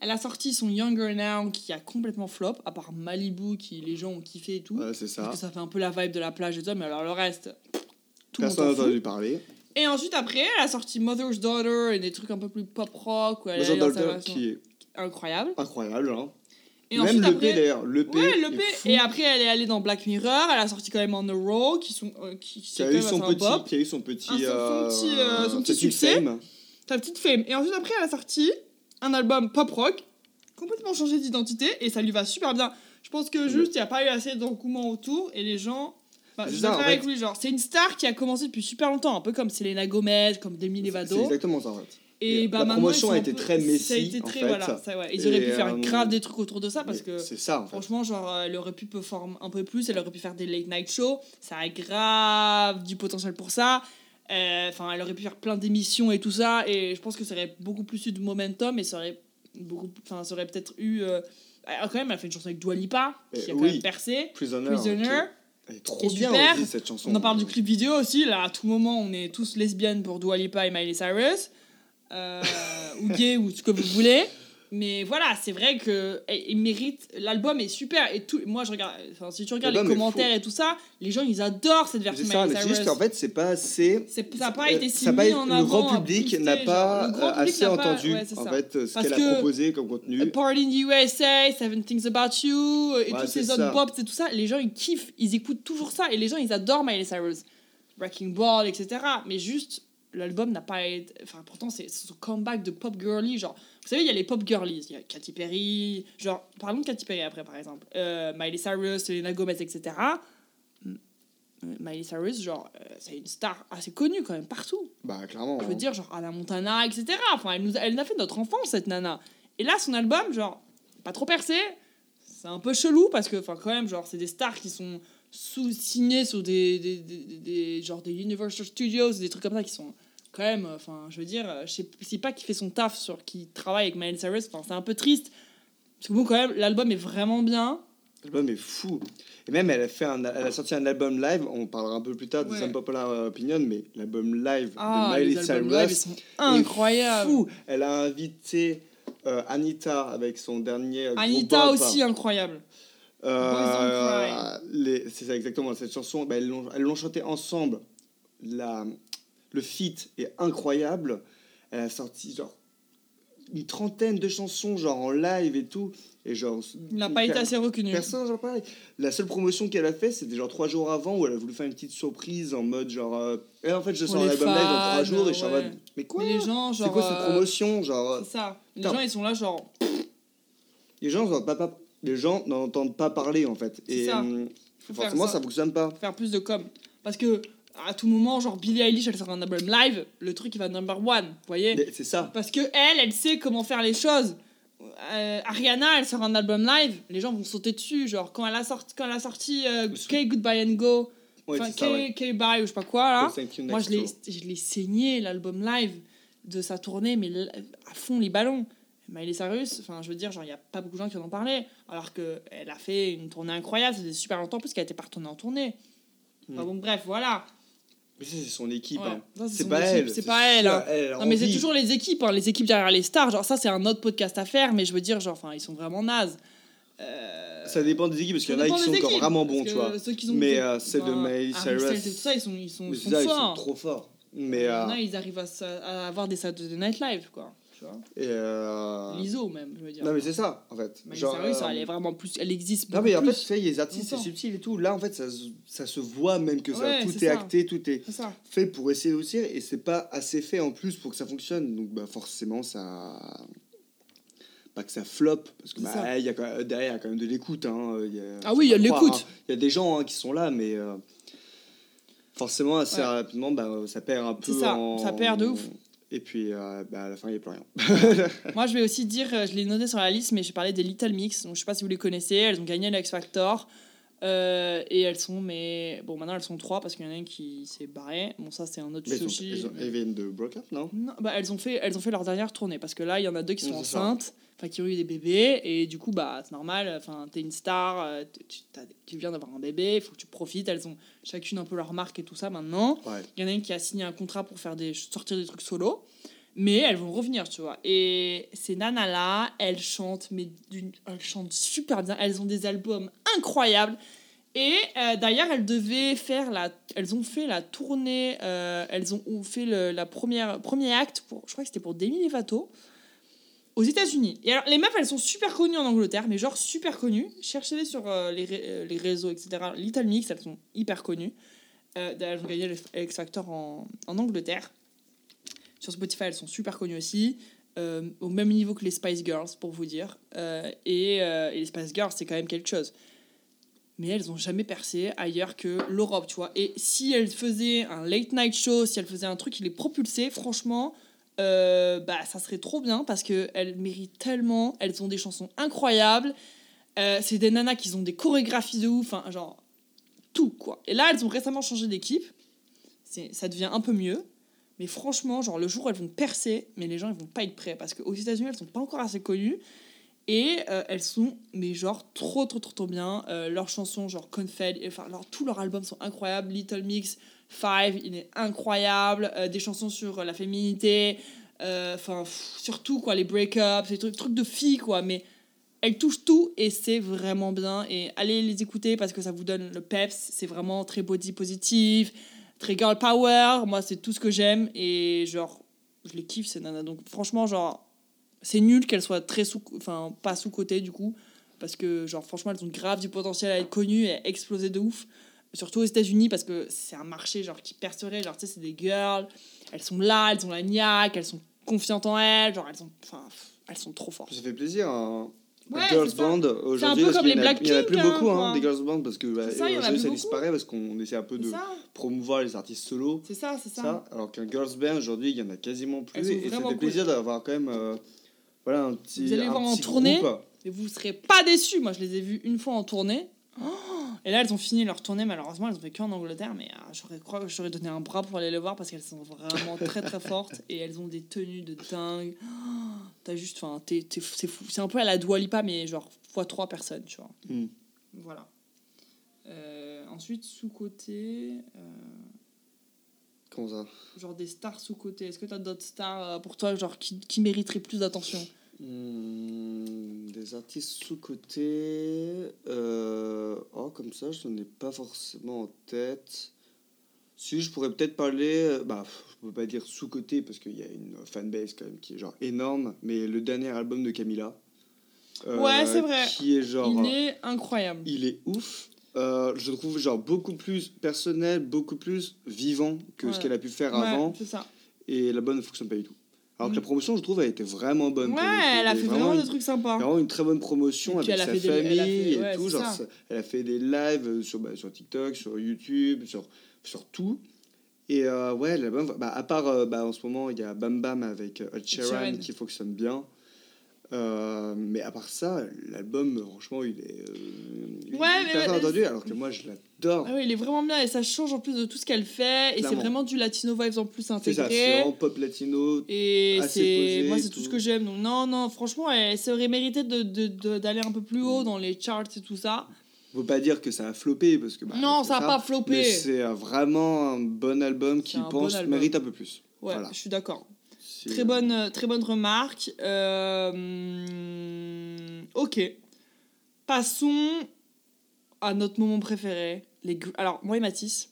elle a sorti son Younger Now qui a complètement flop, à part Malibu qui les gens ont kiffé et tout. Ouais, c'est ça. Parce que ça fait un peu la vibe de la plage et tout, mais alors le reste, tout Personne n'a entendu parler. Et ensuite, après, elle a sorti Mother's Daughter et des trucs un peu plus pop rock. Où elle sa Daughter, qui est Incroyable. incroyable. Hein. Et Même ensuite, le P après. d'ailleurs. Le P. Ouais, le P. Et après, elle est allée dans Black Mirror. Elle a sorti quand même On the Road, qui sont. euh, qui, qui c'est a eu son petit, qui a eu son petit, son- son euh, petit, euh, son petit petite succès. fame. Ta petite fame. Et ensuite, après, elle a sorti un album pop rock, complètement changé d'identité, et ça lui va super bien. Je pense que juste, il n'y a pas eu assez d'engouement autour, et les gens. C'est je en d'accord fait. avec lui, genre, c'est une star qui a commencé depuis super longtemps, un peu comme Selena Gomez, comme Demi C'est Lovato. exactement ça en fait. Et Et bah la promotion a été peu- très Ça a messy, été en très, fait. voilà, ça, ouais. Ils Et, auraient pu faire euh, grave des trucs autour de ça parce que. C'est ça en fait. Franchement, genre, elle aurait pu performer un peu plus, elle aurait pu faire des late night shows, ça a grave du potentiel pour ça. Euh, Enfin, elle aurait pu faire plein d'émissions et tout ça, et je pense que ça aurait beaucoup plus eu de momentum et ça aurait beaucoup, enfin, ça aurait peut-être eu. euh, elle- quand même, elle a fait une chanson avec Dua Lipa qui a quand oui. même percé. Prisoner. Prisoner. Elle est trop est bien super. aussi cette chanson. On en parle du clip vidéo aussi. Là, à tout moment, on est tous lesbiennes pour Dua Lipa et Miley Cyrus. Euh, ou gay, ou ce que vous voulez. Mais voilà, c'est vrai que eh, il mérite. L'album est super. Et tout, moi, je regarde. Enfin, si tu regardes les commentaires et tout ça, les gens, ils adorent cette C'est version ça, Miley mais c'est juste qu'en fait, c'est pas assez. C'est- ça n'a pas euh, été si ça mis Le grand public n'a pas euh, assez entendu c'est en ça. fait euh, ce qu'elle a proposé comme contenu. Party in the USA, Seven Things About You, et tous c'est ces autres ça. bops et tout ça, les gens ils kiffent, ils écoutent toujours ça, et les gens ils adorent Miley Cyrus, Wrecking Ball, etc. Mais juste, l'album n'a pas été. Enfin, pourtant, c'est son comeback de pop girly. Genre, vous savez, il y a les pop girlies, il y a Katy Perry, genre, parlons de Katy Perry après, par exemple, euh, Miley Cyrus, Selena Gomez, etc. M- Miley Cyrus, genre, euh, c'est une star assez connue quand même partout. Bah clairement. Je veux hein. dire, genre Anna Montana, etc. Enfin, elle nous a, elle a fait notre enfance, cette nana. Et là, son album, genre, pas trop percé. C'est un peu chelou parce que, enfin, quand même, genre, c'est des stars qui sont sous signées sur des, des- des- genre des Universal Studios, des trucs comme ça qui sont quand même, enfin, je veux dire, sais pas qui fait son taf sur qui travaille avec Miley Cyrus. Enfin, c'est un peu triste. Parce que bon, quand même, l'album est vraiment bien. L'album est fou. Et même, elle a, fait un, elle a sorti un album live, on parlera un peu plus tard de Ouais. Some Popular Opinion, mais l'album live Ah, de Miley Cyrus sont est fou. Elle a invité euh, Anita avec son dernier. Anita aussi, incroyable. Euh, c'est ça exactement cette chanson bah, elles l'ont chantée ensemble la le feat est incroyable elle a sorti genre une trentaine de chansons genre en live et tout et genre Il n'a pas été assez reconnu. personne genre pareil la seule promotion qu'elle a fait c'était genre trois jours avant où elle a voulu faire une petite surprise en mode genre euh, Eh, en fait je sors un les album live dans trois jours et je suis en mode mais quoi Mais les gens, genre. c'est quoi cette euh, promotion genre C'est ça. Les Putain. gens, ils sont là, genre. les gens n'entendent pas, pas- les gens n'entendent pas parler en fait et ça. hum, forcément ça. ça fonctionne pas faire plus de com. Parce que à tout moment, genre Billie Eilish, elle sort un album live, le truc il va number one, vous voyez c'est ça Parce que elle, elle sait comment faire les choses. Euh, Ariana, elle sort un album live, les gens vont sauter dessus. Genre quand elle a sorti, quand elle a sorti euh, K Goodbye and Go, Ouais, ça. K, Bye ou je sais pas quoi là. Moi je l'ai, saigné l'album live de sa tournée, mais à fond les ballons. Miley Cyrus, enfin je veux dire, genre il y a pas beaucoup de gens qui en ont parlé, alors que elle a fait une tournée incroyable, ça faisait super longtemps parce qu'elle était pas retournée en tournée. Enfin Mm. bon bref, voilà. Mais c'est son équipe. Ouais, hein. c'est C'est son pas équipe, elle. c'est pas elle, hein. Elle a Non mais c'est toujours les équipes, hein, les équipes derrière les stars. Genre ça c'est un autre podcast à faire, mais je veux dire genre enfin ils sont vraiment nazes. Euh, Ça dépend des équipes parce qu'il y en a qui sont encore vraiment bons, tu vois. Ceux qui ont Mais, euh, celle de ben, Miley Cyrus- tout ça ils sont ils sont, ils sont ça, ils sont forts. trop forts. Mais Il y euh, en a, ils arrivent à, à avoir des Saturday Night Live quoi. Tu vois. et, euh, L'ISO même, je veux dire. Non mais c'est ça en fait. Miley Genre, euh, elle est vraiment plus, elle existe Non mais en fait, plus. tu sais, les artistes c'est subtil et tout. Là en fait, ça, se- ça se voit même que ça, Ouais, tout est ça. acté, tout est ça. fait pour essayer aussi et c'est pas assez fait en plus pour que ça fonctionne. Donc bah forcément ça pas que ça flop parce que bah, ça. y a quand même- derrière il y a quand même de l'écoute hein. Ah oui, il y a de l'écoute. hein. Il y a des gens hein, qui sont là mais euh, forcément assez Ouais. rapidement bah, ça perd un peu C'est ça, en- ça perd de ouf. Et puis euh, bah, à la fin il n'y a plus rien. Moi, je vais aussi dire, euh, je l'ai noté sur la liste, mais j'ai parlé des Little Mix. Donc, je sais pas si vous les connaissez. Elles ont gagné le X Factor. Euh, et elles sont, mais bon, maintenant elles sont trois parce qu'il y en a une qui s'est barrée. Bon, ça c'est un autre Mais elles, sushi. elles, ont, elles viennent de Broke Up, non? Non, bah, elles, ont fait, elles ont fait leur dernière tournée parce que là, il y en a deux qui sont enceintes, enfin qui ont eu des bébés, et du coup, bah, c'est normal, enfin, t'es une star, euh, tu, viens d'avoir un bébé, il faut que tu profites. Elles ont chacune un peu leur marque et tout ça maintenant. Ouais. Il y en a une qui a signé un contrat pour faire des, sortir des trucs solo, mais elles vont revenir, tu vois. Et ces nanas-là, elles chantent, mais elles chantent super bien, elles ont des albums incroyables. Et euh, d'ailleurs, elles devaient faire la, elles ont fait la tournée, euh, elles ont, fait le la première premier acte pour, je crois que c'était pour Demi Lovato aux États-Unis. Et alors, les meufs, elles sont super connues en Angleterre, mais genre super connues. Cherchez-les sur euh, les, les réseaux, etc. Little Mix, elles sont hyper connues. Elles ont gagné le X Factor en, en Angleterre. Sur Spotify, elles sont super connues aussi. euh, au même niveau que les Spice Girls, pour vous dire. Euh, et, euh, et les Spice Girls, c'est quand même quelque chose. Mais elles n'ont jamais percé ailleurs que l'Europe, tu vois. Et si elles faisaient un late night show, si elles faisaient un truc qui les propulsait, franchement, bah, ça serait trop bien parce qu'elles méritent tellement. Elles ont des chansons incroyables. C'est des nanas qui ont des chorégraphies de ouf. Enfin, genre, tout, quoi. Et là, elles ont récemment changé d'équipe. Ça devient un peu mieux. Mais franchement, genre, le jour où elles vont percer, mais les gens, ils vont pas être prêts parce qu'aux États-Unis, elles sont pas encore assez connues. Et euh, elles sont, mais genre, trop, trop, trop, trop bien. Euh, leurs chansons, genre Confed, enfin, leur, tous leurs albums sont incroyables. Little Mix, Five, il est incroyable. Euh, des chansons sur la féminité, enfin, surtout, quoi, les break-ups, ces trucs, trucs de filles, quoi. Mais elles touchent tout et c'est vraiment bien. Et allez les écouter parce que ça vous donne le peps. C'est vraiment très body positif, très girl power. Moi, c'est tout ce que j'aime. Et genre, je les kiffe, ces nanas. Donc, franchement, genre, c'est nul qu'elles soient très sous, enfin pas sous côté du coup, parce que genre franchement elles ont grave du potentiel à être connues et à exploser de ouf, surtout aux États-Unis parce que c'est un marché genre qui percerait, genre tu sais c'est des girls, elles sont là, elles ont la niaque, elles sont confiantes en elles, genre elles sont, enfin elles sont trop fortes. Ça fait plaisir. Un Ouais, girls band aujourd'hui. parce qu'il y Il y en a plus beaucoup, hein, hein, des girls bands, parce que bah, ça, y en a aujourd'hui, plus ça disparaît parce qu'on essaie un peu de promouvoir les artistes solos. c'est ça, c'est ça. Ça. alors qu'un girls band aujourd'hui, il y en a quasiment plus. Et ça fait cool. plaisir d'avoir quand même euh, voilà, un petit. Vous allez un voir en tournée. groupe. Et vous serez pas déçus. Moi, je les ai vus une fois en tournée. Oh et là, elles ont fini leur tournée. Malheureusement, elles ont fait qu'en Angleterre. Mais euh, j'aurais crois que j'aurais donné un bras pour aller les voir parce qu'elles sont vraiment très très fortes et elles ont des tenues de dingue. Oh, T'as juste, enfin, t'es- t'es- c'est fou. C'est un peu à la Dua Lipa, mais genre fois trois personnes, tu vois. Hmm. Voilà. Euh, ensuite, sous côté, Comment ça? genre des stars sous côté. Est-ce que t'as d'autres stars euh, pour toi, genre qui, qui mériteraient plus d'attention? Hmm, Des artistes sous-cotés. euh, Oh, comme ça, je n'en ai pas forcément en tête. Si, je pourrais peut-être parler. euh, Bah, je peux pas dire sous-coté parce qu'il y a une fanbase quand même qui est genre énorme. Mais le dernier album de Camila. euh, Ouais, c'est vrai. Qui est genre. Il est incroyable. Il est ouf. Euh, je le trouve genre beaucoup plus personnel, beaucoup plus vivant que ce qu'elle a pu faire Ouais, avant. c'est ça. Et l'album ne fonctionne pas du tout. Alors que Mm. la promotion, je trouve, a été vraiment bonne. Ouais, elle a fait vraiment des trucs sympas. Vraiment une très bonne promotion avec elle sa elle famille et tout. elle a fait des lives sur, bah, sur TikTok, sur YouTube, sur, sur tout. Et euh, ouais, l'album, bah, à part euh, bah, en ce moment, il y a Bam Bam avec euh, Sheeran. qui fonctionne bien. Euh, mais à part ça, l'album, franchement, il est. euh, Ouais, mais- entendu, alors que moi, je l'adore. Ah oui, il est vraiment bien et ça change en plus de tout ce qu'elle fait. Et c'est vraiment du latino vibes en plus C'est ça, c'est intégré. vraiment pop latino. Et c'est moi c'est tout ce que j'aime. Donc non non, franchement, elle mérité de de- de- d'aller un peu plus haut dans les charts et tout ça. On peut pas dire que ça a floppé parce que. bah, non, c'est ça a pas floppé. C'est euh, vraiment un bon album qui, pense, bon album. mérite un peu plus. Ouais, voilà. je suis d'accord. Très bonne, euh, très bonne remarque. Euh, ok. Passons à notre moment préféré. Les Alors, moi et Mathis,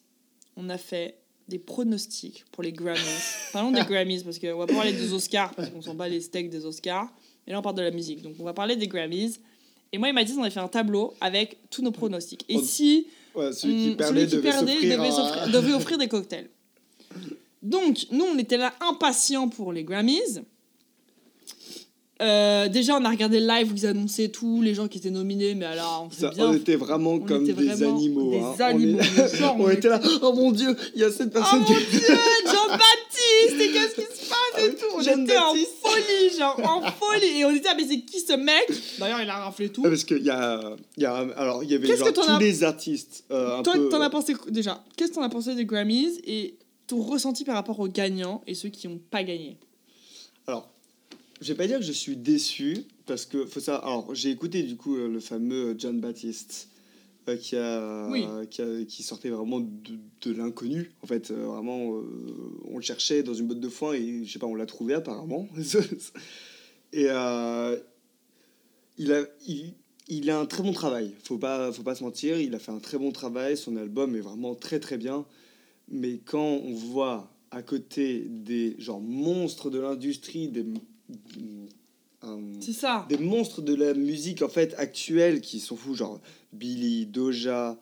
on a fait des pronostics pour les Grammys. Parlons des Grammys parce qu'on va parler des Oscars parce qu'on s'en bat les steaks des Oscars. Et là, on parle de la musique. Donc, on va parler des Grammys. Et moi et Mathis, on a fait un tableau avec tous nos pronostics. Et On- si Ouais, celui qui Hum, perdait celui qui devait perdait s'offrir devait, un- s'offrir- devait offrir des cocktails. Donc, nous, on était là impatients pour les Grammys. Euh, déjà, on a regardé le live où ils annonçaient tous les gens qui étaient nominés, mais alors, on sait Ça, bien. on était vraiment on comme était des vraiment animaux. des hein. animaux, On, est- genre, on on était là, oh mon dieu, il y a cette Oh personne mon qui. dieu, Jean-Baptiste, et qu'est-ce qui se passe et tout On était en folie, genre en folie. Et on était, ah, mais c'est qui ce mec? D'ailleurs, il a raflé tout. Ah, Parce qu'il y a, y a. Alors, il y avait genre tous as- les artistes. euh, un Toi, peu, t'en as pensé quoi- déjà Qu'est-ce que t'en as pensé des Grammys et ton ressenti par rapport aux gagnants et ceux qui n'ont pas gagné? Alors, je vais pas dire que je suis déçu, parce que faut ça. Alors, j'ai écouté du coup euh, le fameux John Baptiste. euh, qui, a, Oui. qui, a- qui sortait vraiment de, de l'inconnu. En fait, euh, vraiment, euh, on le cherchait dans une botte de foin et je sais pas, on l'a trouvé apparemment. et euh, il, a, il, il a un très bon travail. Faut pas, faut pas se mentir. Il a fait un très bon travail. Son album est vraiment très très bien. Mais quand on voit à côté des genre monstres de l'industrie, des, ça. des monstres de la musique en fait actuelle qui sont fous, genre Billy, Doja,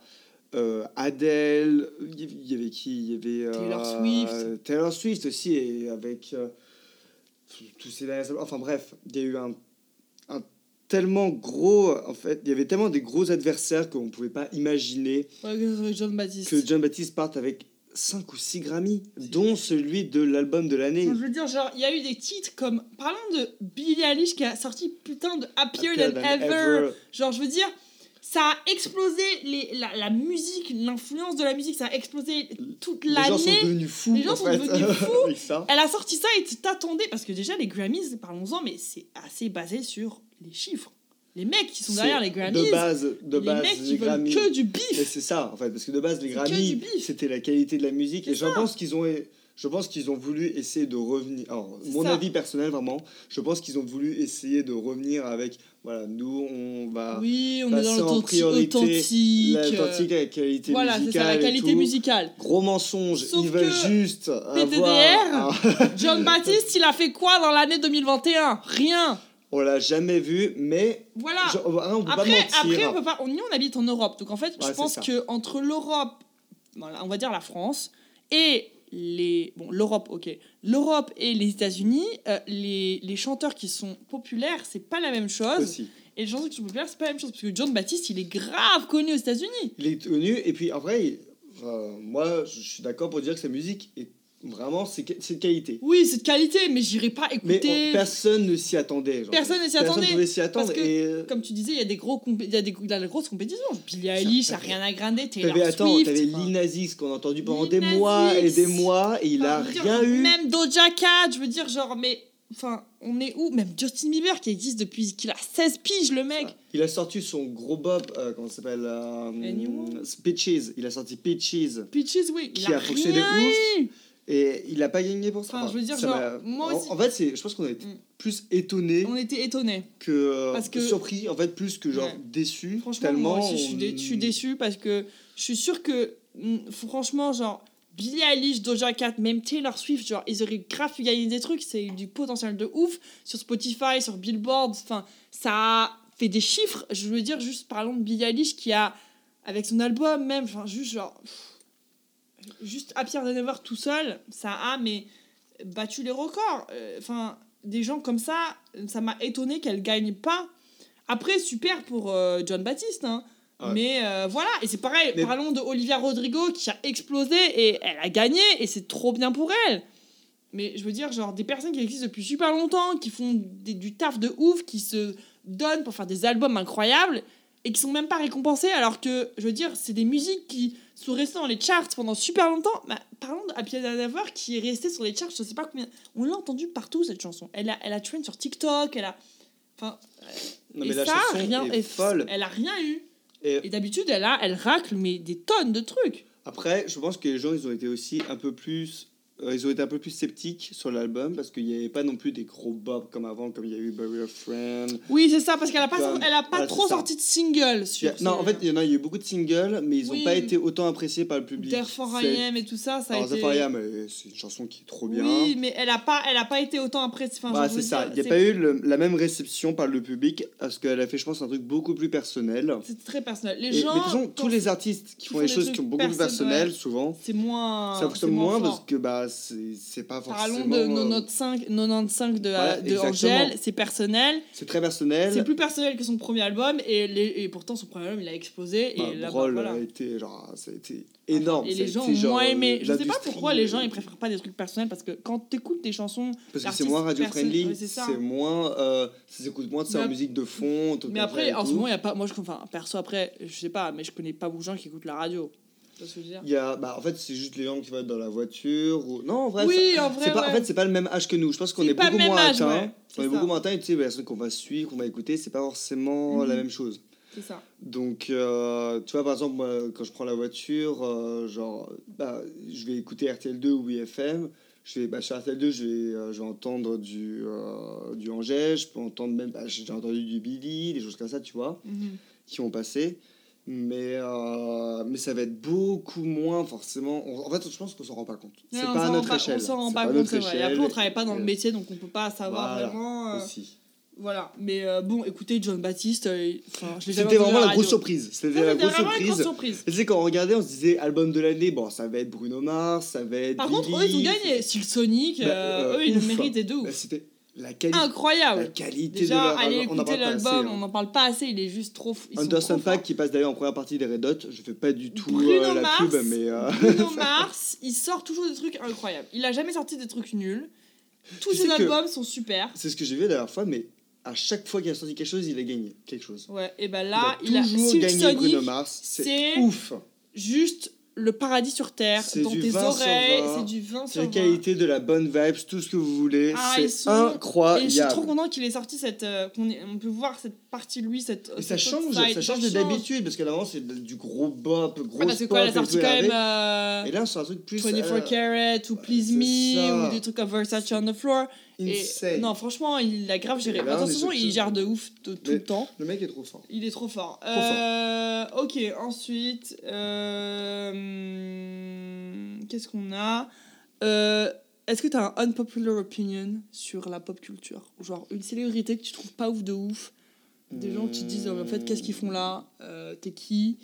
euh, Adele, il y avait qui Il y avait euh, Taylor Swift. Taylor Swift aussi, et avec euh, tous ces derniers. Enfin bref, il y a eu un, un tellement gros, en fait, il y avait tellement des gros adversaires qu'on ne pouvait pas imaginer Ouais, que John Baptiste parte avec 5 ou 6 Grammy, dont celui de l'album de l'année. Je veux dire, genre, il y a eu des titres comme. Parlons de Billie Eilish qui a sorti putain de Happier, Happier Than, Than ever. Ever. Genre, je veux dire, ça a explosé les, la, la musique, l'influence de la musique, ça a explosé toute Les gens sont l'année. devenus fous. Les gens en sont fait, devenus fous. ça. Elle a sorti ça et tu t'attendais. Parce que déjà, les Grammys, parlons-en, mais c'est assez basé sur les chiffres. Les mecs qui sont derrière C'est les Grammys, De base, de les base, mecs les qui veulent Grammys. que du bif. c'est ça, en fait, parce que de base, les C'est Grammys, c'était la qualité de la musique. Et C'est je pense qu'ils ont, je pense qu'ils ont voulu essayer de revenir. Alors, C'est mon ça. avis personnel, vraiment, je pense qu'ils ont voulu essayer de revenir avec. Voilà, nous, on va. Oui, on est dans en l'authentique. priorité authentique, L'authentique, euh, la qualité Voilà, c'est musicale. ça, la et qualité musicale. Gros mensonge, Sauf ils veulent juste PTDR, avoir. John Baptiste, il a fait quoi dans l'année 2021 Rien. On l'a jamais vu, mais. Voilà. je- on pas Après, mentir. après, on peut pas. On, nous, on habite en Europe, donc en fait, Ouais, je pense que entre l'Europe, on va dire la France, et les bon, l'Europe, ok, l'Europe et les États-Unis, euh, les, les chanteurs qui sont populaires, c'est pas la même chose, Aussi. et les chanteurs qui sont populaires, c'est pas la même chose, parce que John Baptiste, il est grave connu aux États-Unis. Il est connu, et puis en vrai, il- enfin, moi, je suis d'accord pour dire que sa musique est vraiment, c'est de qualité. Oui, c'est de qualité, mais j'irai pas Mais écouter. on- personne ne s'y attendait. genre. Personne ne s'y Personne attendait, pouvait s'y attendre. parce que, et euh, Comme tu disais, il y a des gros y a des, y a des grosses compétitions. Billie Eilish, ça n'a rien à grinder. Taylor t'avais attends, Swift. t'avais. Lil Nas qu'on a entendu pendant des mois et des mois et il a Enfin, veux rien dire, eu. Même Doja Cat, je veux dire, genre, mais. Enfin, on est où? Même Justin Bieber qui existe depuis qu'il a 16 piges, le mec. Il a sorti son gros bob, euh, comment ça s'appelle euh, Anyone? Peaches. Il a sorti Peaches Peaches, oui. Qui il a fonctionné de rien eu. Et il a pas gagné pour ça. Enfin, je veux dire, genre, moi en- aussi- En, fait, c'est, je pense qu'on a été Mm. plus étonnés On était étonnés. que, euh, Parce que- surpris, en fait, plus que genre Ouais. déçus. Franchement, tellement moi aussi, je suis, on- dé- je suis déçue parce que je suis sûre que, mm, franchement, genre, Billie Eilish, Doja Cat, même Taylor Swift, genre, ils auraient grave pu gagner des trucs. C'est du potentiel de ouf sur Spotify, sur Billboard. Enfin, ça a fait des chiffres. Je veux dire, juste parlons de Billie Eilish qui a, avec son album même, enfin, juste genre. pff, Juste Happier Than Ever tout seul, ça a, mais battu les records. Euh, Enfin, des gens comme ça, ça m'a étonné qu'elle gagne pas. Après, super pour euh, John Baptiste, hein. Ouais. Mais euh, voilà, et c'est pareil, Mais- parlons de Olivia Rodrigo qui a explosé et elle a gagné et c'est trop bien pour elle. Mais je veux dire, genre, des personnes qui existent depuis super longtemps, qui font des- du taf de ouf, qui se donnent pour faire des albums incroyables et qui sont même pas récompensés alors que, je veux dire, c'est des musiques qui sont restées dans les charts pendant super longtemps. Bah, parlons de Happy qui est resté sur les charts, je sais pas combien. On l'a entendu partout cette chanson. Elle a, elle a trend sur TikTok, elle a. Enfin, Non, et mais la ça, chanson rien, est folle. Elle a rien eu. Et Et d'habitude, elle, a, elle racle mais des tonnes de trucs. après, je pense que les gens, ils ont été aussi un peu plus. Ils ont été un peu plus sceptiques sur l'album parce qu'il n'y avait pas non plus des gros bobs comme avant, comme il y a eu Barrier Friend. Oui, c'est ça, parce qu'elle a pas, Comme- elle a pas voilà, trop sorti de single Il y sur. a- non, en fait, il y en a, il y a eu beaucoup de singles, mais ils n'ont Oui. pas été autant appréciés par le public. Therefore I Am et tout ça, ça a été. Am, c'est une chanson qui est trop bien. Oui, mais elle a pas, elle a pas été autant appréciée. Enfin, Voilà, c'est ça. Il n'y a pas eu le- la même réception par le public parce qu'elle a fait, je pense, un truc beaucoup plus personnel. C'est très personnel. Les Et, gens. mais quand tous les artistes qui qui font font les des choses qui sont beaucoup plus personnelles, souvent, C'est moins. ça fonctionne moins parce que bah, c'est pas Parlons forcément. de euh, 95, 95 de, Voilà, de. Angèle, c'est personnel. C'est très personnel. C'est plus personnel que son premier album et, les, et pourtant son premier album il a explosé. Bah, et là, voilà. a été genre ça a été énorme. Et les gens ont moins aimé. euh, Je sais pas pourquoi les gens euh, ils préfèrent pas des trucs personnels parce que quand t'écoutes des chansons. Parce que c'est moins radio personne- friendly, ouais, c'est moins euh, ça s'écoute moins de ça en musique de fond. Mais après, en ce moment, il y a pas. Moi, je, enfin, perso, après, je sais pas, mais je connais pas beaucoup de gens qui écoutent la radio. Tu vois ce que je veux dire Il y a, bah, en fait, c'est juste les gens qui vont être dans la voiture. Ou... Non, en vrai, Oui, en vrai. pas, en fait, c'est pas le même âge que nous. Je pense qu'on est beaucoup moins âge, ouais. On est beaucoup moins atteint et tu sais, les personnes qu'on va suivre, qu'on va écouter, c'est pas forcément la Mhm. même chose. C'est ça. Donc, euh, tu vois, par exemple, moi, quand je prends la voiture, euh, genre, bah, je vais écouter RTL2 ou IFM. Je vais, bah, sur RTL2, je vais, euh, je vais entendre du, du Angers, je peux entendre même, bah, j'ai entendu du Billy, des choses comme ça, tu vois, Mhm. qui vont passer. Mais, euh, mais ça va être beaucoup moins forcément. on- en fait, je pense qu'on s'en rend pas compte. C'est pas à notre pas- échelle. On s'en rend C'est pas compte, c'est. Et après, on travaille pas dans le Euh, métier, donc on peut pas savoir voilà, vraiment. euh, aussi. Voilà. Mais euh, bon, écoutez, John Baptiste, C'était vraiment la grosse surprise. C'était la grosse surprise. surprise. Sais, quand on regardait, on se disait album de l'année, bon, ça va être Bruno Mars, ça va être. Par contre, eux, ils ont gagné. Style Sonic, Bah, eux, ils le méritent et de Bah. C'était la qualité. la Incroyable. qualité Déjà, de leur allez écouter l'album, hein. on n'en parle pas assez, il est juste trop. ils Anderson Paak qui passe d'ailleurs en première partie des Red Hot, je fais pas du tout euh, la Mars, pub, mais. euh, Bruno Mars, il sort toujours des trucs incroyables. Il a jamais sorti des trucs nuls. Tous Tu ses albums sont super. C'est ce que j'ai vu la dernière fois, mais à chaque fois qu'il a sorti quelque chose, il a gagné quelque chose. Ouais, et ben là, il il a, a toujours Silk gagné Sonic, Bruno Mars, c'est ouf. juste le paradis sur terre, dans tes 20 sur oreilles, 20. c'est du 20 C'est sur la 20. qualité de la bonne vibes, tout ce que vous voulez, Ah, ils c'est sont- incroyable. Et je suis trop content qu'il ait sorti cette. euh, qu'on ait- on peut voir cette partie de lui, cette. Et ça cette change, autre side, ça change de d'habitude parce qu'avant c'est du gros bop, gros Ouais, parce que pop quand elle a sorti quand même euh, Et là, c'est un truc plus 24 euh, Karat ou Please c'est Me ça. ou des trucs comme Versace on the Floor. Et non, franchement, il a grave géré. Et là, De toute on est façon, sur- il gère de ouf tout le temps. Le mec est trop fort. Il est trop fort. Euh, ok, ensuite, euh, qu'est-ce qu'on a? Euh, Est-ce que tu as un unpopular opinion sur la pop culture? Genre une célébrité que tu trouves pas ouf de ouf Des gens qui te disent oh, en fait qu'est-ce qu'ils font là? T'es qui?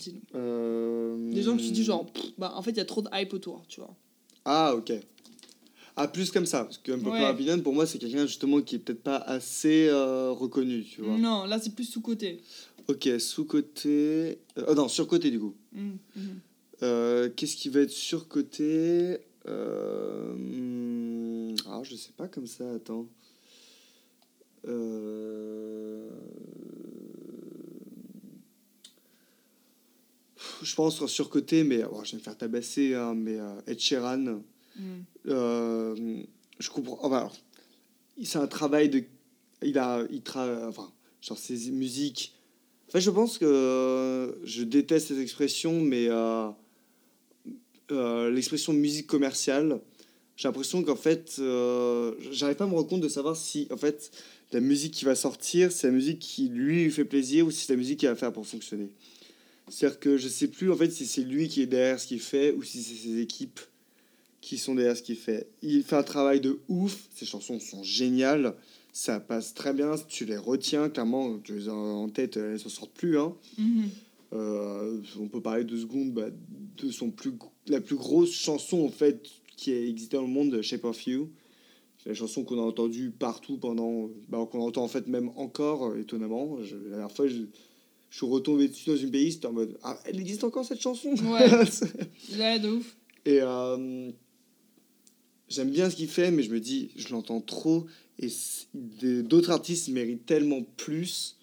Dis-nous. Des gens qui te disent genre pff, bah en fait il y a trop de hype autour, tu vois. Ah, ok. Ah, plus comme ça. Parce que un peu Ouais. Opinion, pour moi, c'est quelqu'un justement qui est peut-être pas assez euh, reconnu, tu vois. Non, là c'est plus sous côté. Ok, sous-côté. euh, oh non, sur-côté du coup. Mm, mm. Euh, Qu'est-ce qui va être sur-côté euh... Ah, je sais pas comme ça, attends. Euh... Je pense sur sur-côté, mais oh, je vais me faire tabasser, hein, mais Ed Sheeran. Euh, je comprends. Enfin, c'est un travail de. Il a. Il tra... Enfin, genre ses musiques. En fait, je pense que euh, je déteste cette expression, mais euh, l'expression musique commerciale, j'ai l'impression qu'en fait, j'arrive pas à me rendre compte de savoir si, en fait, la musique qui va sortir, c'est la musique qui lui fait plaisir ou si c'est la musique qui va faire pour fonctionner. C'est-à-dire que je sais plus en fait si c'est lui qui est derrière ce qu'il fait ou si c'est ses équipes qui sont derrière ce qu'il fait. Il fait un travail de ouf, ses chansons sont géniales, ça passe très bien, tu les retiens, clairement, tu les as en tête, elles ne s'en sortent plus. Hein. Mhm. Euh, on peut parler deux secondes bah, de son plus, la plus grosse chanson en fait qui a existé dans le monde, Shape of You. C'est la chanson qu'on a entendue partout pendant, bah, qu'on entend en fait même encore, euh, étonnamment. Je- la dernière fois, je, je suis retombé dessus dans une playlist en mode Ah, elle existe encore cette chanson? Ouais. Ouais, de ouf. Et euh, j'aime bien ce qu'il fait, mais je me dis, je l'entends trop. Et d'autres artistes méritent tellement plus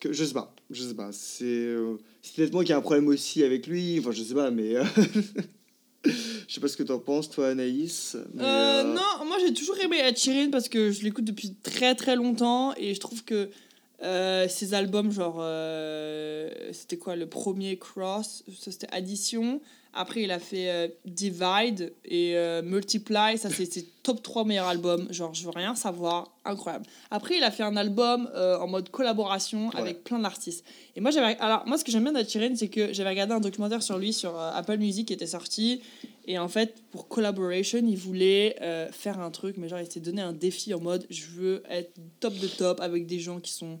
que je sais pas. Je sais pas. C'est euh, peut-être moi qui ai un problème aussi avec lui. Enfin, je sais pas, mais. euh, je sais pas ce que t'en penses, toi, Anaïs. mais, Euh, euh, non, moi j'ai toujours aimé Ed parce que je l'écoute depuis très très longtemps et je trouve que euh, ses albums, genre, euh, c'était quoi le premier Cross Ça c'était Addition. Après, il a fait euh, Divide et euh, Multiply. Ça, c'est ses top 3 meilleurs albums. Genre, je veux rien savoir. Incroyable. Après, il a fait un album euh, en mode collaboration Ouais. avec plein d'artistes. Et moi, j'avais. Alors, moi, ce que j'aime bien Sheeran, c'est que j'avais regardé un documentaire sur lui sur euh, Apple Music qui était sorti. Et en fait, pour Collaboration, il voulait euh, faire un truc, mais genre, il s'est donné un défi en mode je veux être top de top avec des gens qui sont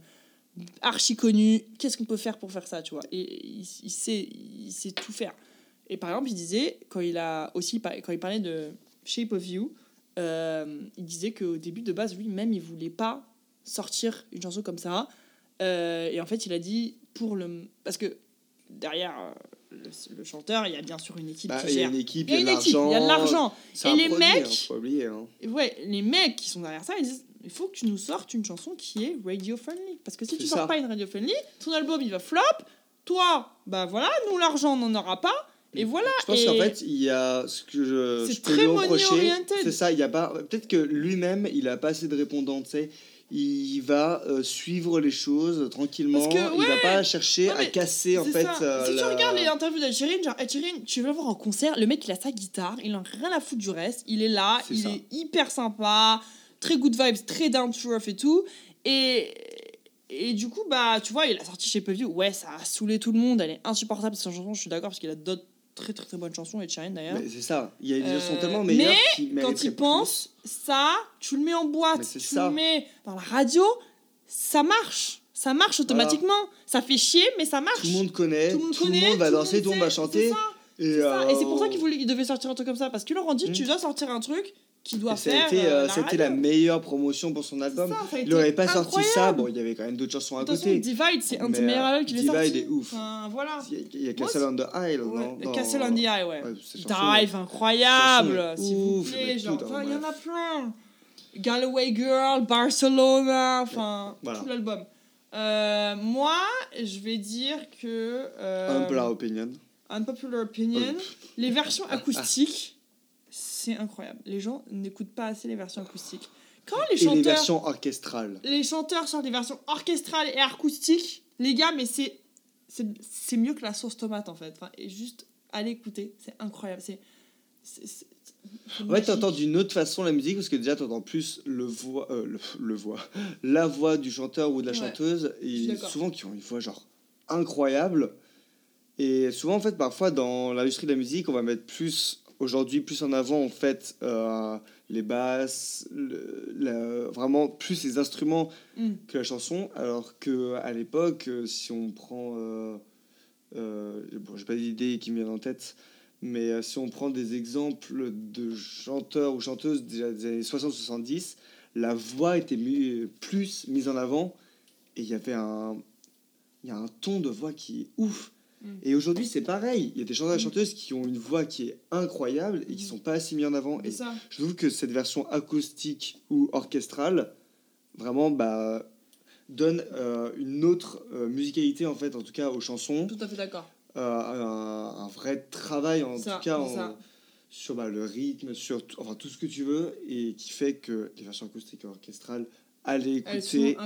archi connus. Qu'est-ce qu'on peut faire pour faire ça, tu vois? Et il, sait, il sait tout faire. Et par exemple, il disait, quand il, a aussi, quand il parlait de Shape of You, euh, il disait qu'au début de base, lui-même, il voulait pas sortir une chanson comme ça. Euh, et en fait, il a dit pour le. Parce que derrière le, le chanteur, il y a bien sûr une équipe Bah, qui il y a gère. une équipe, Il y a de une équipe, il y a de l'argent. Et les produit, mecs- hein, faut oublier, hein. Ouais, les mecs qui sont derrière ça, ils disent il faut que tu nous sortes une chanson qui est radio friendly. Parce que si tu sors ça. pas une radio friendly, ton album il va flop. Toi, bah voilà, nous l'argent on n'en aura pas. Et voilà. Je pense et... qu'en fait, il y a ce que je, C'est je peux très lui reprocher. C'est ça, il y a pas. Peut-être que lui-même, il a pas assez de répondants, tu sais. Il va euh, suivre les choses tranquillement. Il va pas chercher Ouais, à casser en fait. euh, si tu regardes les interviews Sheeran, genre Sheeran, tu vas voir en concert, le mec il a sa guitare, il en a rien à foutre du reste, il est là, il ça. est hyper sympa, très good vibes, très down to earth et tout. Et, et du coup, bah tu vois, il a sorti chez Peview, ouais, ça a saoulé tout le monde, elle est insupportable cette chanson, je suis d'accord, parce qu'il a d'autres très très très bonnes chansons, Ed Sheeran d'ailleurs. Mais c'est ça. Il y a des Euh, chansons tellement mais meilleures qui mériteraient Quand il plus. pense, ça, tu le mets en boîte, Mais tu ça. le mets dans la radio, ça marche. Ça marche automatiquement. Ça fait chier, mais ça marche. Tout le monde connaît, Tout le monde tout le connaît, monde va tout danser, tout le monde va chanter. Et, c'est. Et pour ça euh, qu'il devait sortir un truc comme ça. Parce qu'ils leur ont dit, tu dois sortir un truc qui doit et ça faire. euh, euh, la C'était la meilleure promotion pour son album. ça, ça a Il n'aurait pas sorti ça. Bon, il y avait quand même d'autres chansons à De toute façon, côté. Divide, c'est un de ses Mais, meilleurs euh, albums qu'il est Divide sorti. est ouf. Enfin, voilà. Il y a, Castle on the Isle, Ouais, Dans- Castle on the Eye, ouais. Ouais, Dive, incroyable, s'il vous plaît. Genre, enfin, il y en a plein. Galloway Girl, Barcelona, enfin, Voilà. tout l'album. Euh, moi, je vais dire que. Euh, Unpopular Opinion. Unpopular Opinion, Euh, les versions acoustiques, c'est incroyable. Les gens n'écoutent pas assez les versions acoustiques. Quand les Et les chanteurs, versions orchestrales. les chanteurs sortent des versions orchestrales et acoustiques, les gars, mais c'est c'est c'est mieux que la sauce tomate en fait. Enfin, et juste allez écouter, c'est incroyable. C'est magique. t'entends d'une autre façon la musique parce que déjà t'entends plus le voix, euh, le, le voix, la voix du chanteur ou de la Ouais, chanteuse et souvent qui ont une voix genre incroyable. Et souvent en fait, parfois dans l'industrie de la musique, on va mettre plus aujourd'hui plus en avant en fait euh, les basses, le- la- vraiment plus les instruments Mm. que la chanson, alors que à l'époque, euh, si on prend, euh, euh, bon, j'ai pas d'idée qui me vient en tête, mais euh, si on prend des exemples de chanteurs ou chanteuses déjà des années 60-70, la voix était mis- plus mise en avant et il y avait un, il y a un ton de voix qui est ouf. Et aujourd'hui, c'est pareil. Il y a des chanteurs et Mm. chanteuses qui ont une voix qui est incroyable et qui Mm. sont pas assez mis en avant. Et ça. je trouve que cette version acoustique ou orchestrale, vraiment, bah, donne euh, une autre euh, musicalité, en fait, en tout cas aux chansons. Tout à fait d'accord. Euh, un, un vrai travail, en Ça, tout cas, en- sur bah, le rythme, sur enfin, tout ce que tu veux, et qui fait que les versions acoustiques et orchestrales, allez écouter.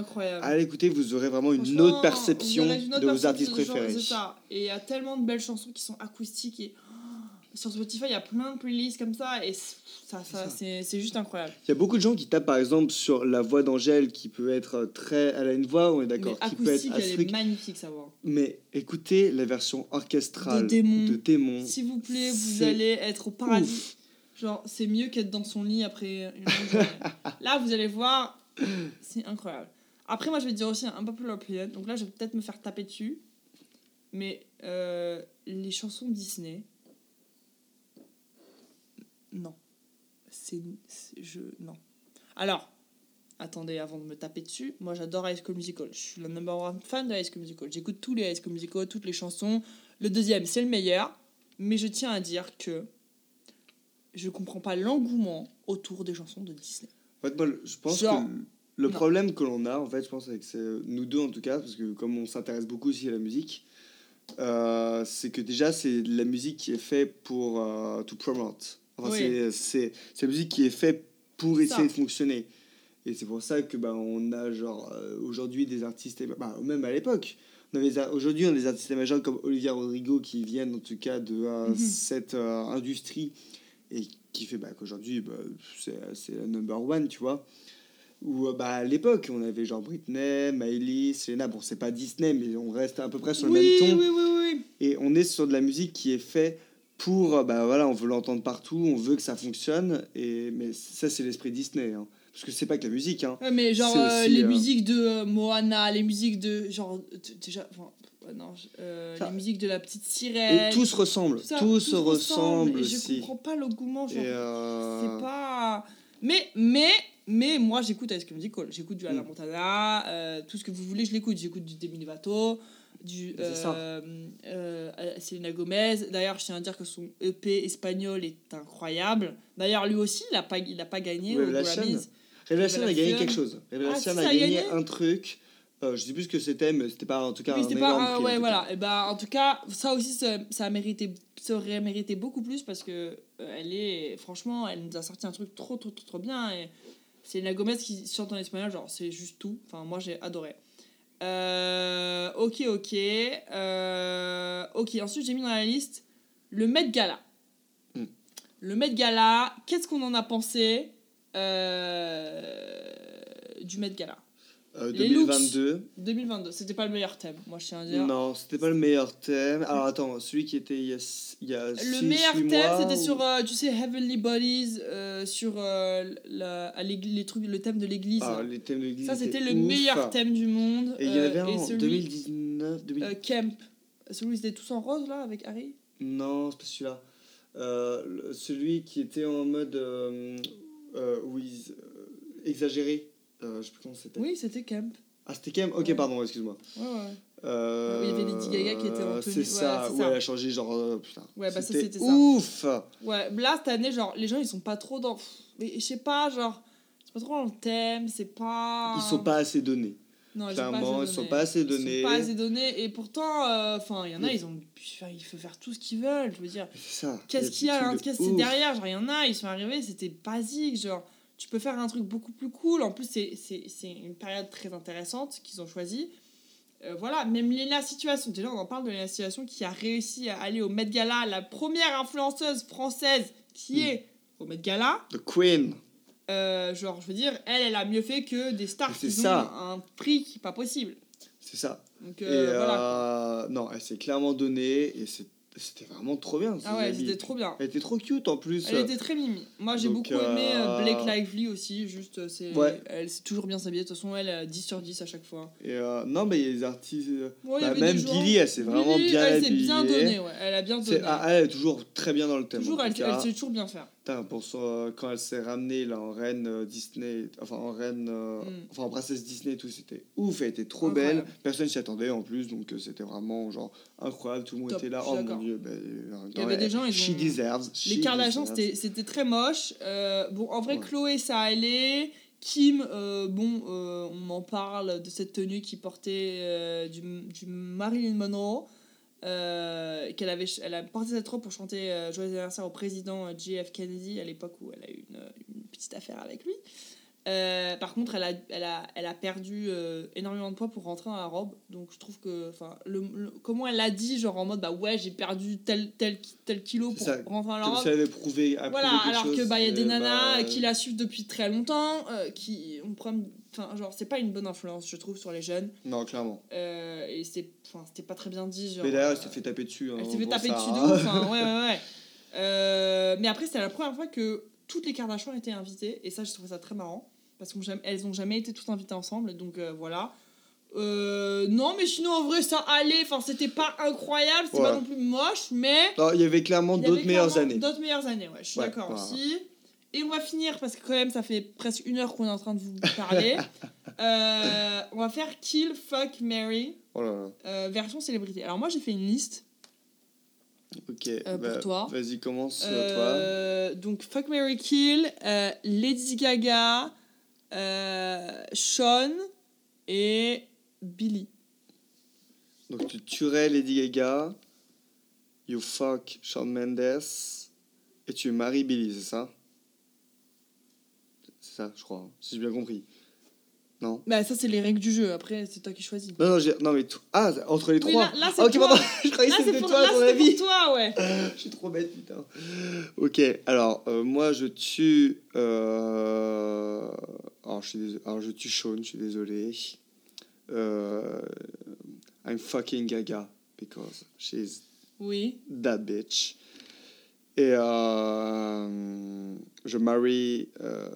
Allez écouter, vous aurez vraiment une autre perception une autre de vos artistes genre, préférés. C'est ça. Et il y a tellement de belles chansons qui sont acoustiques et oh, sur Spotify, il y a plein de playlists comme ça et ça, ça, c'est juste incroyable. Il y a beaucoup de gens qui tapent par exemple sur la voix d'Angèle qui peut être très. Elle a une voix, on est d'accord, qui peut être elle est magnifique, ça va. Mais écoutez la version orchestrale De Démon. S'il vous plaît, vous allez être au paradis. Ouf. Genre, c'est mieux qu'être dans son lit après une. Là, vous allez voir, c'est incroyable. Après, moi, je vais dire aussi un popular opinion. Donc là, je vais peut-être me faire taper dessus. Mais euh, les chansons Disney, non. C'est. c'est- Je. Non. Alors, attendez, avant de me taper dessus, moi j'adore High School Musical. Je suis la number one fan de High School Musical. J'écoute tous les High School Musical, toutes les chansons. Le deuxième, c'est le meilleur. Mais je tiens à dire que je comprends pas l'engouement autour des chansons de Disney. En fait, moi, je pense Genre, que le non. problème que l'on a, en fait, je pense avec nous deux en tout cas, parce que comme on s'intéresse beaucoup aussi à la musique, euh, c'est que déjà c'est de la musique qui est faite pour euh, to promote. Enfin, Oui. c'est- la musique qui est faite pour Ça. essayer de fonctionner. Et c'est pour ça que bah, on a genre euh, aujourd'hui des artistes, bah, même à l'époque. Aujourd'hui, on a des artistes majeurs comme Olivia Rodrigo qui viennent en tout cas de euh, Mhm. cette euh, industrie et qui fait bah, qu'aujourd'hui bah, c'est la number one, tu vois. Ou euh, bah, à l'époque, on avait genre Britney, Miley, Selena. Bon, c'est pas Disney, mais on reste à peu près sur le oui, même ton. oui, oui, oui. Et on est sur de la musique qui est faite pour. euh, Bah voilà, on veut l'entendre partout, on veut que ça fonctionne. Et, mais ça, c'est l'esprit Disney. hein. Parce que c'est pas que la musique. Hein. Ouais, mais genre euh, aussi, les euh, musiques de euh, Moana, les musiques de genre déjà enfin, non, je- euh, les musiques de la petite sirène. Et tout se ressemble. tout ça, tout tout se ressemble et Je comprends pas l'engouement, genre. Euh, C'est pas. Mais, mais, mais moi j'écoute Ice Cream Musical. J'écoute du Alain Mm. Montana, euh, tout ce que vous voulez, je l'écoute. J'écoute du Demi Lovato, du. Euh, euh, Selena Gomez. D'ailleurs, je tiens à dire que son EP espagnol est incroyable. D'ailleurs, lui aussi, il a pas, il a pas gagné. Grammys. Révélation a gagné Révélation. quelque chose. Révélation si, a ça a gagné gagné un truc. Euh, je sais plus ce que c'était, mais c'était pas en tout cas Oui, un c'était pas. euh, ouais, voilà. Et ben, en tout cas, ça aussi, ça, ça, a mérité, ça aurait mérité beaucoup plus parce que euh, elle est. Franchement, elle nous a sorti un truc trop, trop, trop, trop bien. Et c'est la Gomez qui chante en espagnol, genre, c'est juste tout. Enfin, moi, j'ai adoré. Euh, ok, ok. Ok, ensuite, j'ai mis dans la liste le Met Gala. Hmm. Le Met Gala, qu'est-ce qu'on en a pensé du Met Gala? Euh, Les 2022. 2022, c'était pas le meilleur thème, moi je tiens à dire. Non, c'était pas le meilleur thème. Alors attends, celui qui était il y a, il y a Le six- meilleur six thème, c'était ou- sur, euh, tu sais, Heavenly Bodies, euh, sur euh, la, à les trucs, le thème de l'église. Ah, les thèmes de l'église. ça, c'était le ouf. meilleur thème du monde. Et il y en euh, avait un en celui, 2019. 2000... euh, Camp. Celui où ils étaient tous en rose, là, avec Harry? Non, c'est pas celui-là. Euh, celui qui était en mode. Euh, euh, où ils. euh, exagéré. Euh, je sais plus comment c'était. Oui, c'était Camp. Ah, c'était Kem Ok, Ouais. pardon, excuse-moi. Ouais, ouais. Euh, Il y avait Lady Gaga qui était en tenue. C'est ça, ouais, ça. elle a changé genre. euh, putain. Ouais, bah ça, C'était ça. Ouf Ouais, là, cette année, genre, les gens, ils sont pas trop dans. Mais je sais pas, genre, c'est pas trop dans le thème, c'est pas. Ils sont pas assez donnés. Non, ils Clairement, sont pas ils assez sont donnés. pas assez Ils donnés. sont pas assez donnés. Et pourtant, euh, enfin, il y en a, Oui. ils ont. il faut faire tout ce qu'ils veulent, je veux dire. C'est ça. Qu'est-ce qu'il y a, hein, qu'est-ce que c'est derrière? Genre, il y en a, ils sont arrivés, c'était basique. Genre, tu peux faire un truc beaucoup plus cool. En plus, c'est- une période très intéressante qu'ils ont choisi. Euh, voilà, même Léna Situation, déjà on en parle de Léna Situation qui a réussi à aller au Met Gala, la première influenceuse française qui Mm. est au Met Gala. The Queen. Euh, genre, je veux dire, elle, elle a mieux fait que des stars C'est qui ça. ont un prix qui est pas possible. C'est ça. Donc et voilà. euh, non, elle s'est clairement donnée et c'est- c'était vraiment trop bien. Ah ouais, c'était trop bien. Elle était trop cute en plus. Elle était très mimi. Moi, j'ai beaucoup aimé euh, euh, Blake Lively aussi. Juste, euh, c'est, Ouais. elle sait toujours bien s'habiller. De toute façon, elle a 10 sur 10 à chaque fois. Et euh, non, mais il y a des artistes. Ouais, bah, même Billy, elle s'est vraiment Billie, bien Elle s'est bien habillée. donnée, ouais. Elle a bien donné. ah, elle est toujours très bien dans le thème. toujours, elle, elle sait toujours bien faire. Putain, pour son- quand elle s'est ramenée là, en reine euh, Disney, enfin en reine, euh, Mm. enfin en princesse Disney tout, c'était ouf, elle était trop Incroyable. belle, personne s'y attendait en plus, donc euh, c'était vraiment genre incroyable, tout le monde Top, était là, oh mon dieu, Il y avait des gens, ils she ont- deserves, Les she Kardashians, deserves. c'était, c'était très moche. Euh, bon, en vrai, Ouais. Chloé, ça allait. Kim, euh, bon, euh, on en parle de cette tenue qui portait du, du Marilyn Monroe. Euh, qu'elle avait elle a porté cette robe pour chanter euh, Joyeux anniversaire au président euh, JF Kennedy à l'époque où elle a eu une, une petite affaire avec lui. Euh, par contre, elle a, elle a, elle a perdu euh, énormément de poids pour rentrer dans la robe. Donc, je trouve que, le, le- comment elle l'a dit, genre en mode, bah ouais, j'ai perdu tel, tel, tel kilo pour ça, rentrer dans la Comme robe. si elle avait prouvé, Voilà, quelque alors que bah il y a des nanas bah, qui la suivent depuis très longtemps, euh, qui on prend, enfin genre c'est pas une bonne influence je trouve sur les jeunes Non, clairement. euh, et c'est, enfin c'était pas très bien dit genre. mais d'ailleurs, elle euh, s'est fait taper dessus. hein, elle s'est fait taper ça, dessus hein. de ouf, hein, ouais ouais ouais. Euh, mais après c'était la première fois que toutes les Kardashians étaient invitées et ça je trouve ça très marrant parce qu'elles ont jamais été toutes invitées ensemble donc euh, voilà. Euh, non mais sinon en vrai ça allait, enfin c'était pas incroyable, c'était pas non plus moche mais il y avait clairement d'autres meilleures années. D'autres meilleures années, ouais, je suis Ouais, d'accord aussi. Et on va finir, parce que quand même, ça fait presque une heure qu'on est en train de vous parler. Euh, on va faire Kill, Fuck, Mary, Oh là là. euh, version célébrité. Alors moi, j'ai fait une liste. Ok, Euh, pour bah, toi. vas-y, commence toi. Euh, donc, Fuck, Mary, Kill, Lady Gaga, Sean et Billy. Donc tu tuerais Lady Gaga, you fuck Shawn Mendes, et tu maries Billy, c'est ça? Ça, je crois, si j'ai bien compris. Non? Bah, ça, c'est les règles du jeu. Après, c'est toi qui choisis. Non, non, j'ai- non mais tout. Ah, entre les Oui, trois là, là, c'est Ah, ok, toi. pardon, je croyais Là, que c'est c'était pour, toi, là, ton avis. pour toi, ouais. Je suis trop bête, putain. Ok, alors, euh, moi, je tue... euh, Alors, je suis dés- alors, je tue Sean, je suis désolé. Euh, I'm fucking Gaga, because she's Oui. that bitch. Et euh, je marie, euh,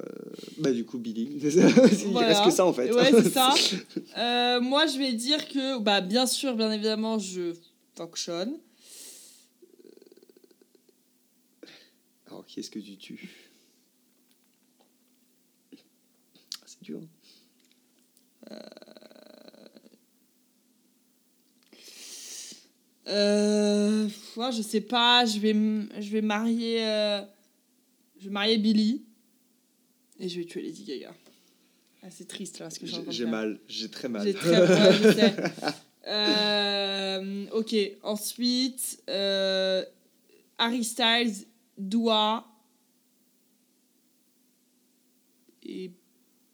bah du coup, Billy. Il Voilà. reste que ça en fait. Ouais, c'est ça. Euh, moi, je vais dire que, bah, bien sûr, bien évidemment, je fonctionne. Alors, qui est-ce que tu tues? Ah, C'est dur. Euh, je sais pas, je vais, je vais marier. euh, je vais marier Billy. Et je vais tuer Lady Gaga. Ah, c'est triste là ce que j'ai mal, j'ai très mal. J'ai très je sais. Euh, ok, ensuite, euh, Harry Styles, Dua et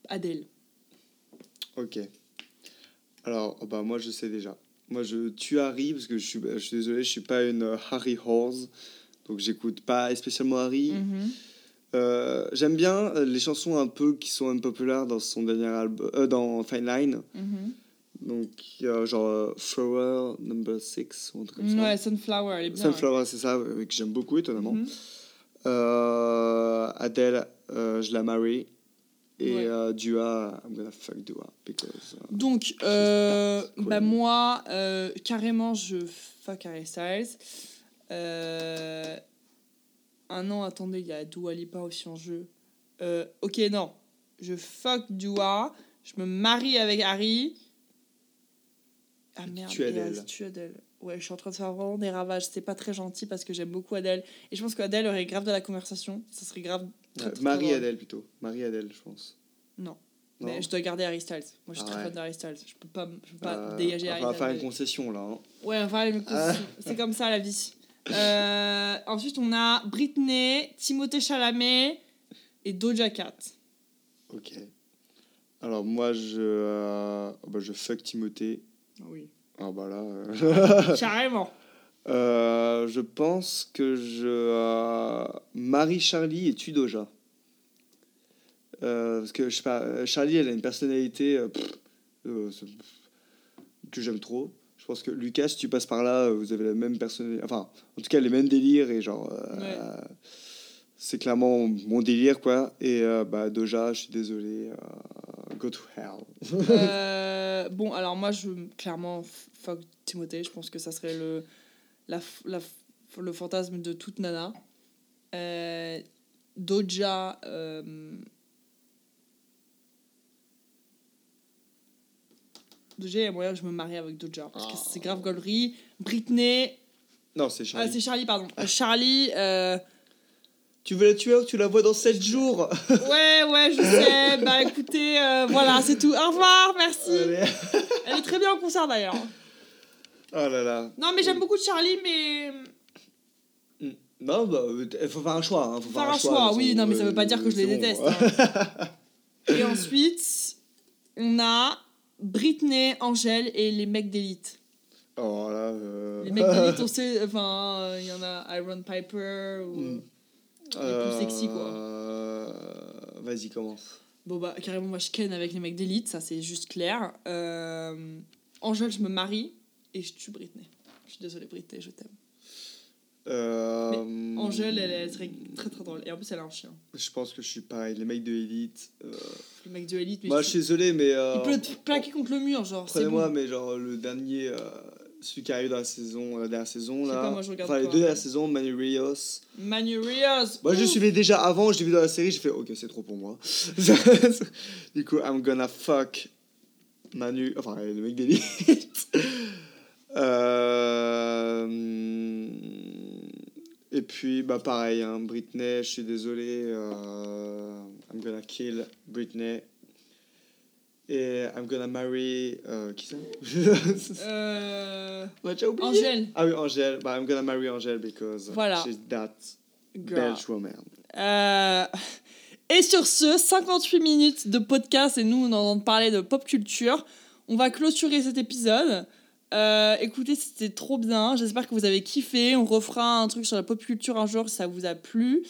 Adele. Ok. Alors, oh bah, moi, je sais déjà. Moi, je tue Harry parce que je suis, je suis désolé, je suis pas une euh, Harry horse. Donc, j'écoute pas spécialement Harry. Mhm. Euh, J'aime bien euh, les chansons un peu qui sont unpopulaires dans son dernier album, euh, dans Fine Line. Mhm. Donc, genre Flower Number 6 ou un truc comme ça. Ouais, Sunflower, elle est bien. Sunflower, c'est ça, que j'aime beaucoup, étonnamment. Adele, euh, je la marie. Et Ouais. euh, Dua, I'm gonna fuck Dua. Because, euh, Donc, euh, bah moi, euh, carrément, je fuck Harry Styles. Ah non, attendez, il y a Dua Lipa aussi en jeu. Ok, non. Je fuck Dua. Je me marie avec Harry. Ah merde, Tu tue Adele. Ouais, je suis en train de faire vraiment des ravages. C'est pas très gentil parce que j'aime beaucoup Adele. Et je pense qu'Adele aurait grave de la conversation. Ça serait grave. Très, ouais, très, très Marie drôle. Adele plutôt. Marie Adele, je pense. Non. Non Mais je dois garder Harry Styles. Moi, je suis Ah très ouais. fan d'Harry Styles. Je peux pas, je peux pas Euh, dégager on Harry va faire une Styles. concession là. hein. Ouais, enfin, mais Ah. c'est comme ça la vie. Euh, ensuite, on a Britney, Timothée Chalamet et Doja Cat. Ok. Alors moi je, euh, oh bah, je fuck Timothée. Ah oui. Ah bah là. euh, Carrément. Euh, je pense que je euh, marie Charlie et tue Doja. Euh, parce que je sais pas, Charlie elle a une personnalité pff, que j'aime trop. Je pense que Lucas, si tu passes par là, vous avez la même personnalité. Enfin, en tout cas, les mêmes délires et genre. Ouais. c'est clairement mon délire quoi. Et bah, Doja, je suis désolé. go to hell. Bon, alors moi, je clairement fuck Timothée. Je pense que ça serait le, la, la, le fantasme de toute nana. Euh, Doja. euh, Doja, il y a moyen que je me marie avec Doja. Parce que Ah. c'est grave gaulerie. Britney. Non, c'est Ah, Charlie. c'est Charlie, pardon. Euh, Charlie. euh, tu veux la tuer ou tu la vois dans 7 jours Ouais, ouais, je sais. bah écoutez, voilà, c'est tout. Au revoir, merci. Allez. Elle est très bien en concert d'ailleurs. Oh là là. Non, mais j'aime beaucoup Charlie, mais. Non, bah, il faut faire un choix. Hein. Faut Faire un choix, oui, non, mais ça veut pas dire que je les bon. déteste. hein. Et ensuite, on a Britney, Angèle et les mecs d'élite. Oh là. euh, Les mecs d'élite, on sait, enfin, euh, il y en a Iron Piper ou. Mm. plus sexy, quoi. Euh, Vas-y, commence. Bon, bah, carrément, moi je ken avec les mecs d'élite, ça c'est juste clair. Euh, Angèle, je me marie et je tue Britney. Je suis désolée, Britney, je t'aime. Euh, Angèle, elle, elle serait très très drôle. Et en plus, elle a un chien. Je pense que je suis pareil. Les mecs de Elite. euh, Le mec de élite, mais Moi, je- je suis désolé, mais. euh, il peut te plaquer contre le mur, genre. Prenez-moi, bon. mais genre le dernier. euh, celui qui arrive dans la saison, la dernière saison Je sais là. pas, moi, je regarde enfin, les deux dernières saisons, Manu Rios. Manu Rios. Moi, je ouh. suivais déjà avant, je l'ai vu dans la série, j'ai fait ok, c'est trop pour moi. du coup, I'm gonna fuck Manu, enfin le mec d'élite. Euh... Et puis, bah pareil, hein, Britney, je suis désolé, euh... I'm gonna kill Britney. Et I'm gonna marry. Euh, qui ça Euh, On a déjà oublié Angèle. Ah oui, Angèle. Bah, I'm gonna marry Angèle because Voilà. she's that Girl. Belge woman. Euh, Et sur ce, 58 minutes de podcast et nous, on entend parler de pop culture. On va clôturer cet épisode. Euh, écoutez, c'était trop bien. J'espère que vous avez kiffé. On refera un truc sur la pop culture un jour si ça vous a plu.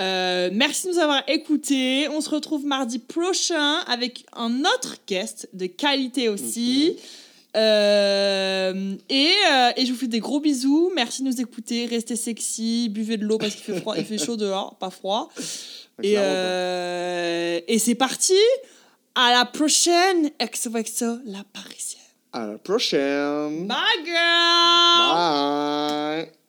Euh, merci de nous avoir écoutés. On se retrouve mardi prochain avec un autre guest de qualité aussi. Euh, et, et je vous fais des gros bisous. Merci de nous écouter. Restez sexy. Buvez de l'eau parce qu'il fait, froid, il fait chaud dehors, pas froid. Et, et c'est parti. À la prochaine. XOXO, la parisienne. Pas. À la prochaine. Bye, girl! Bye.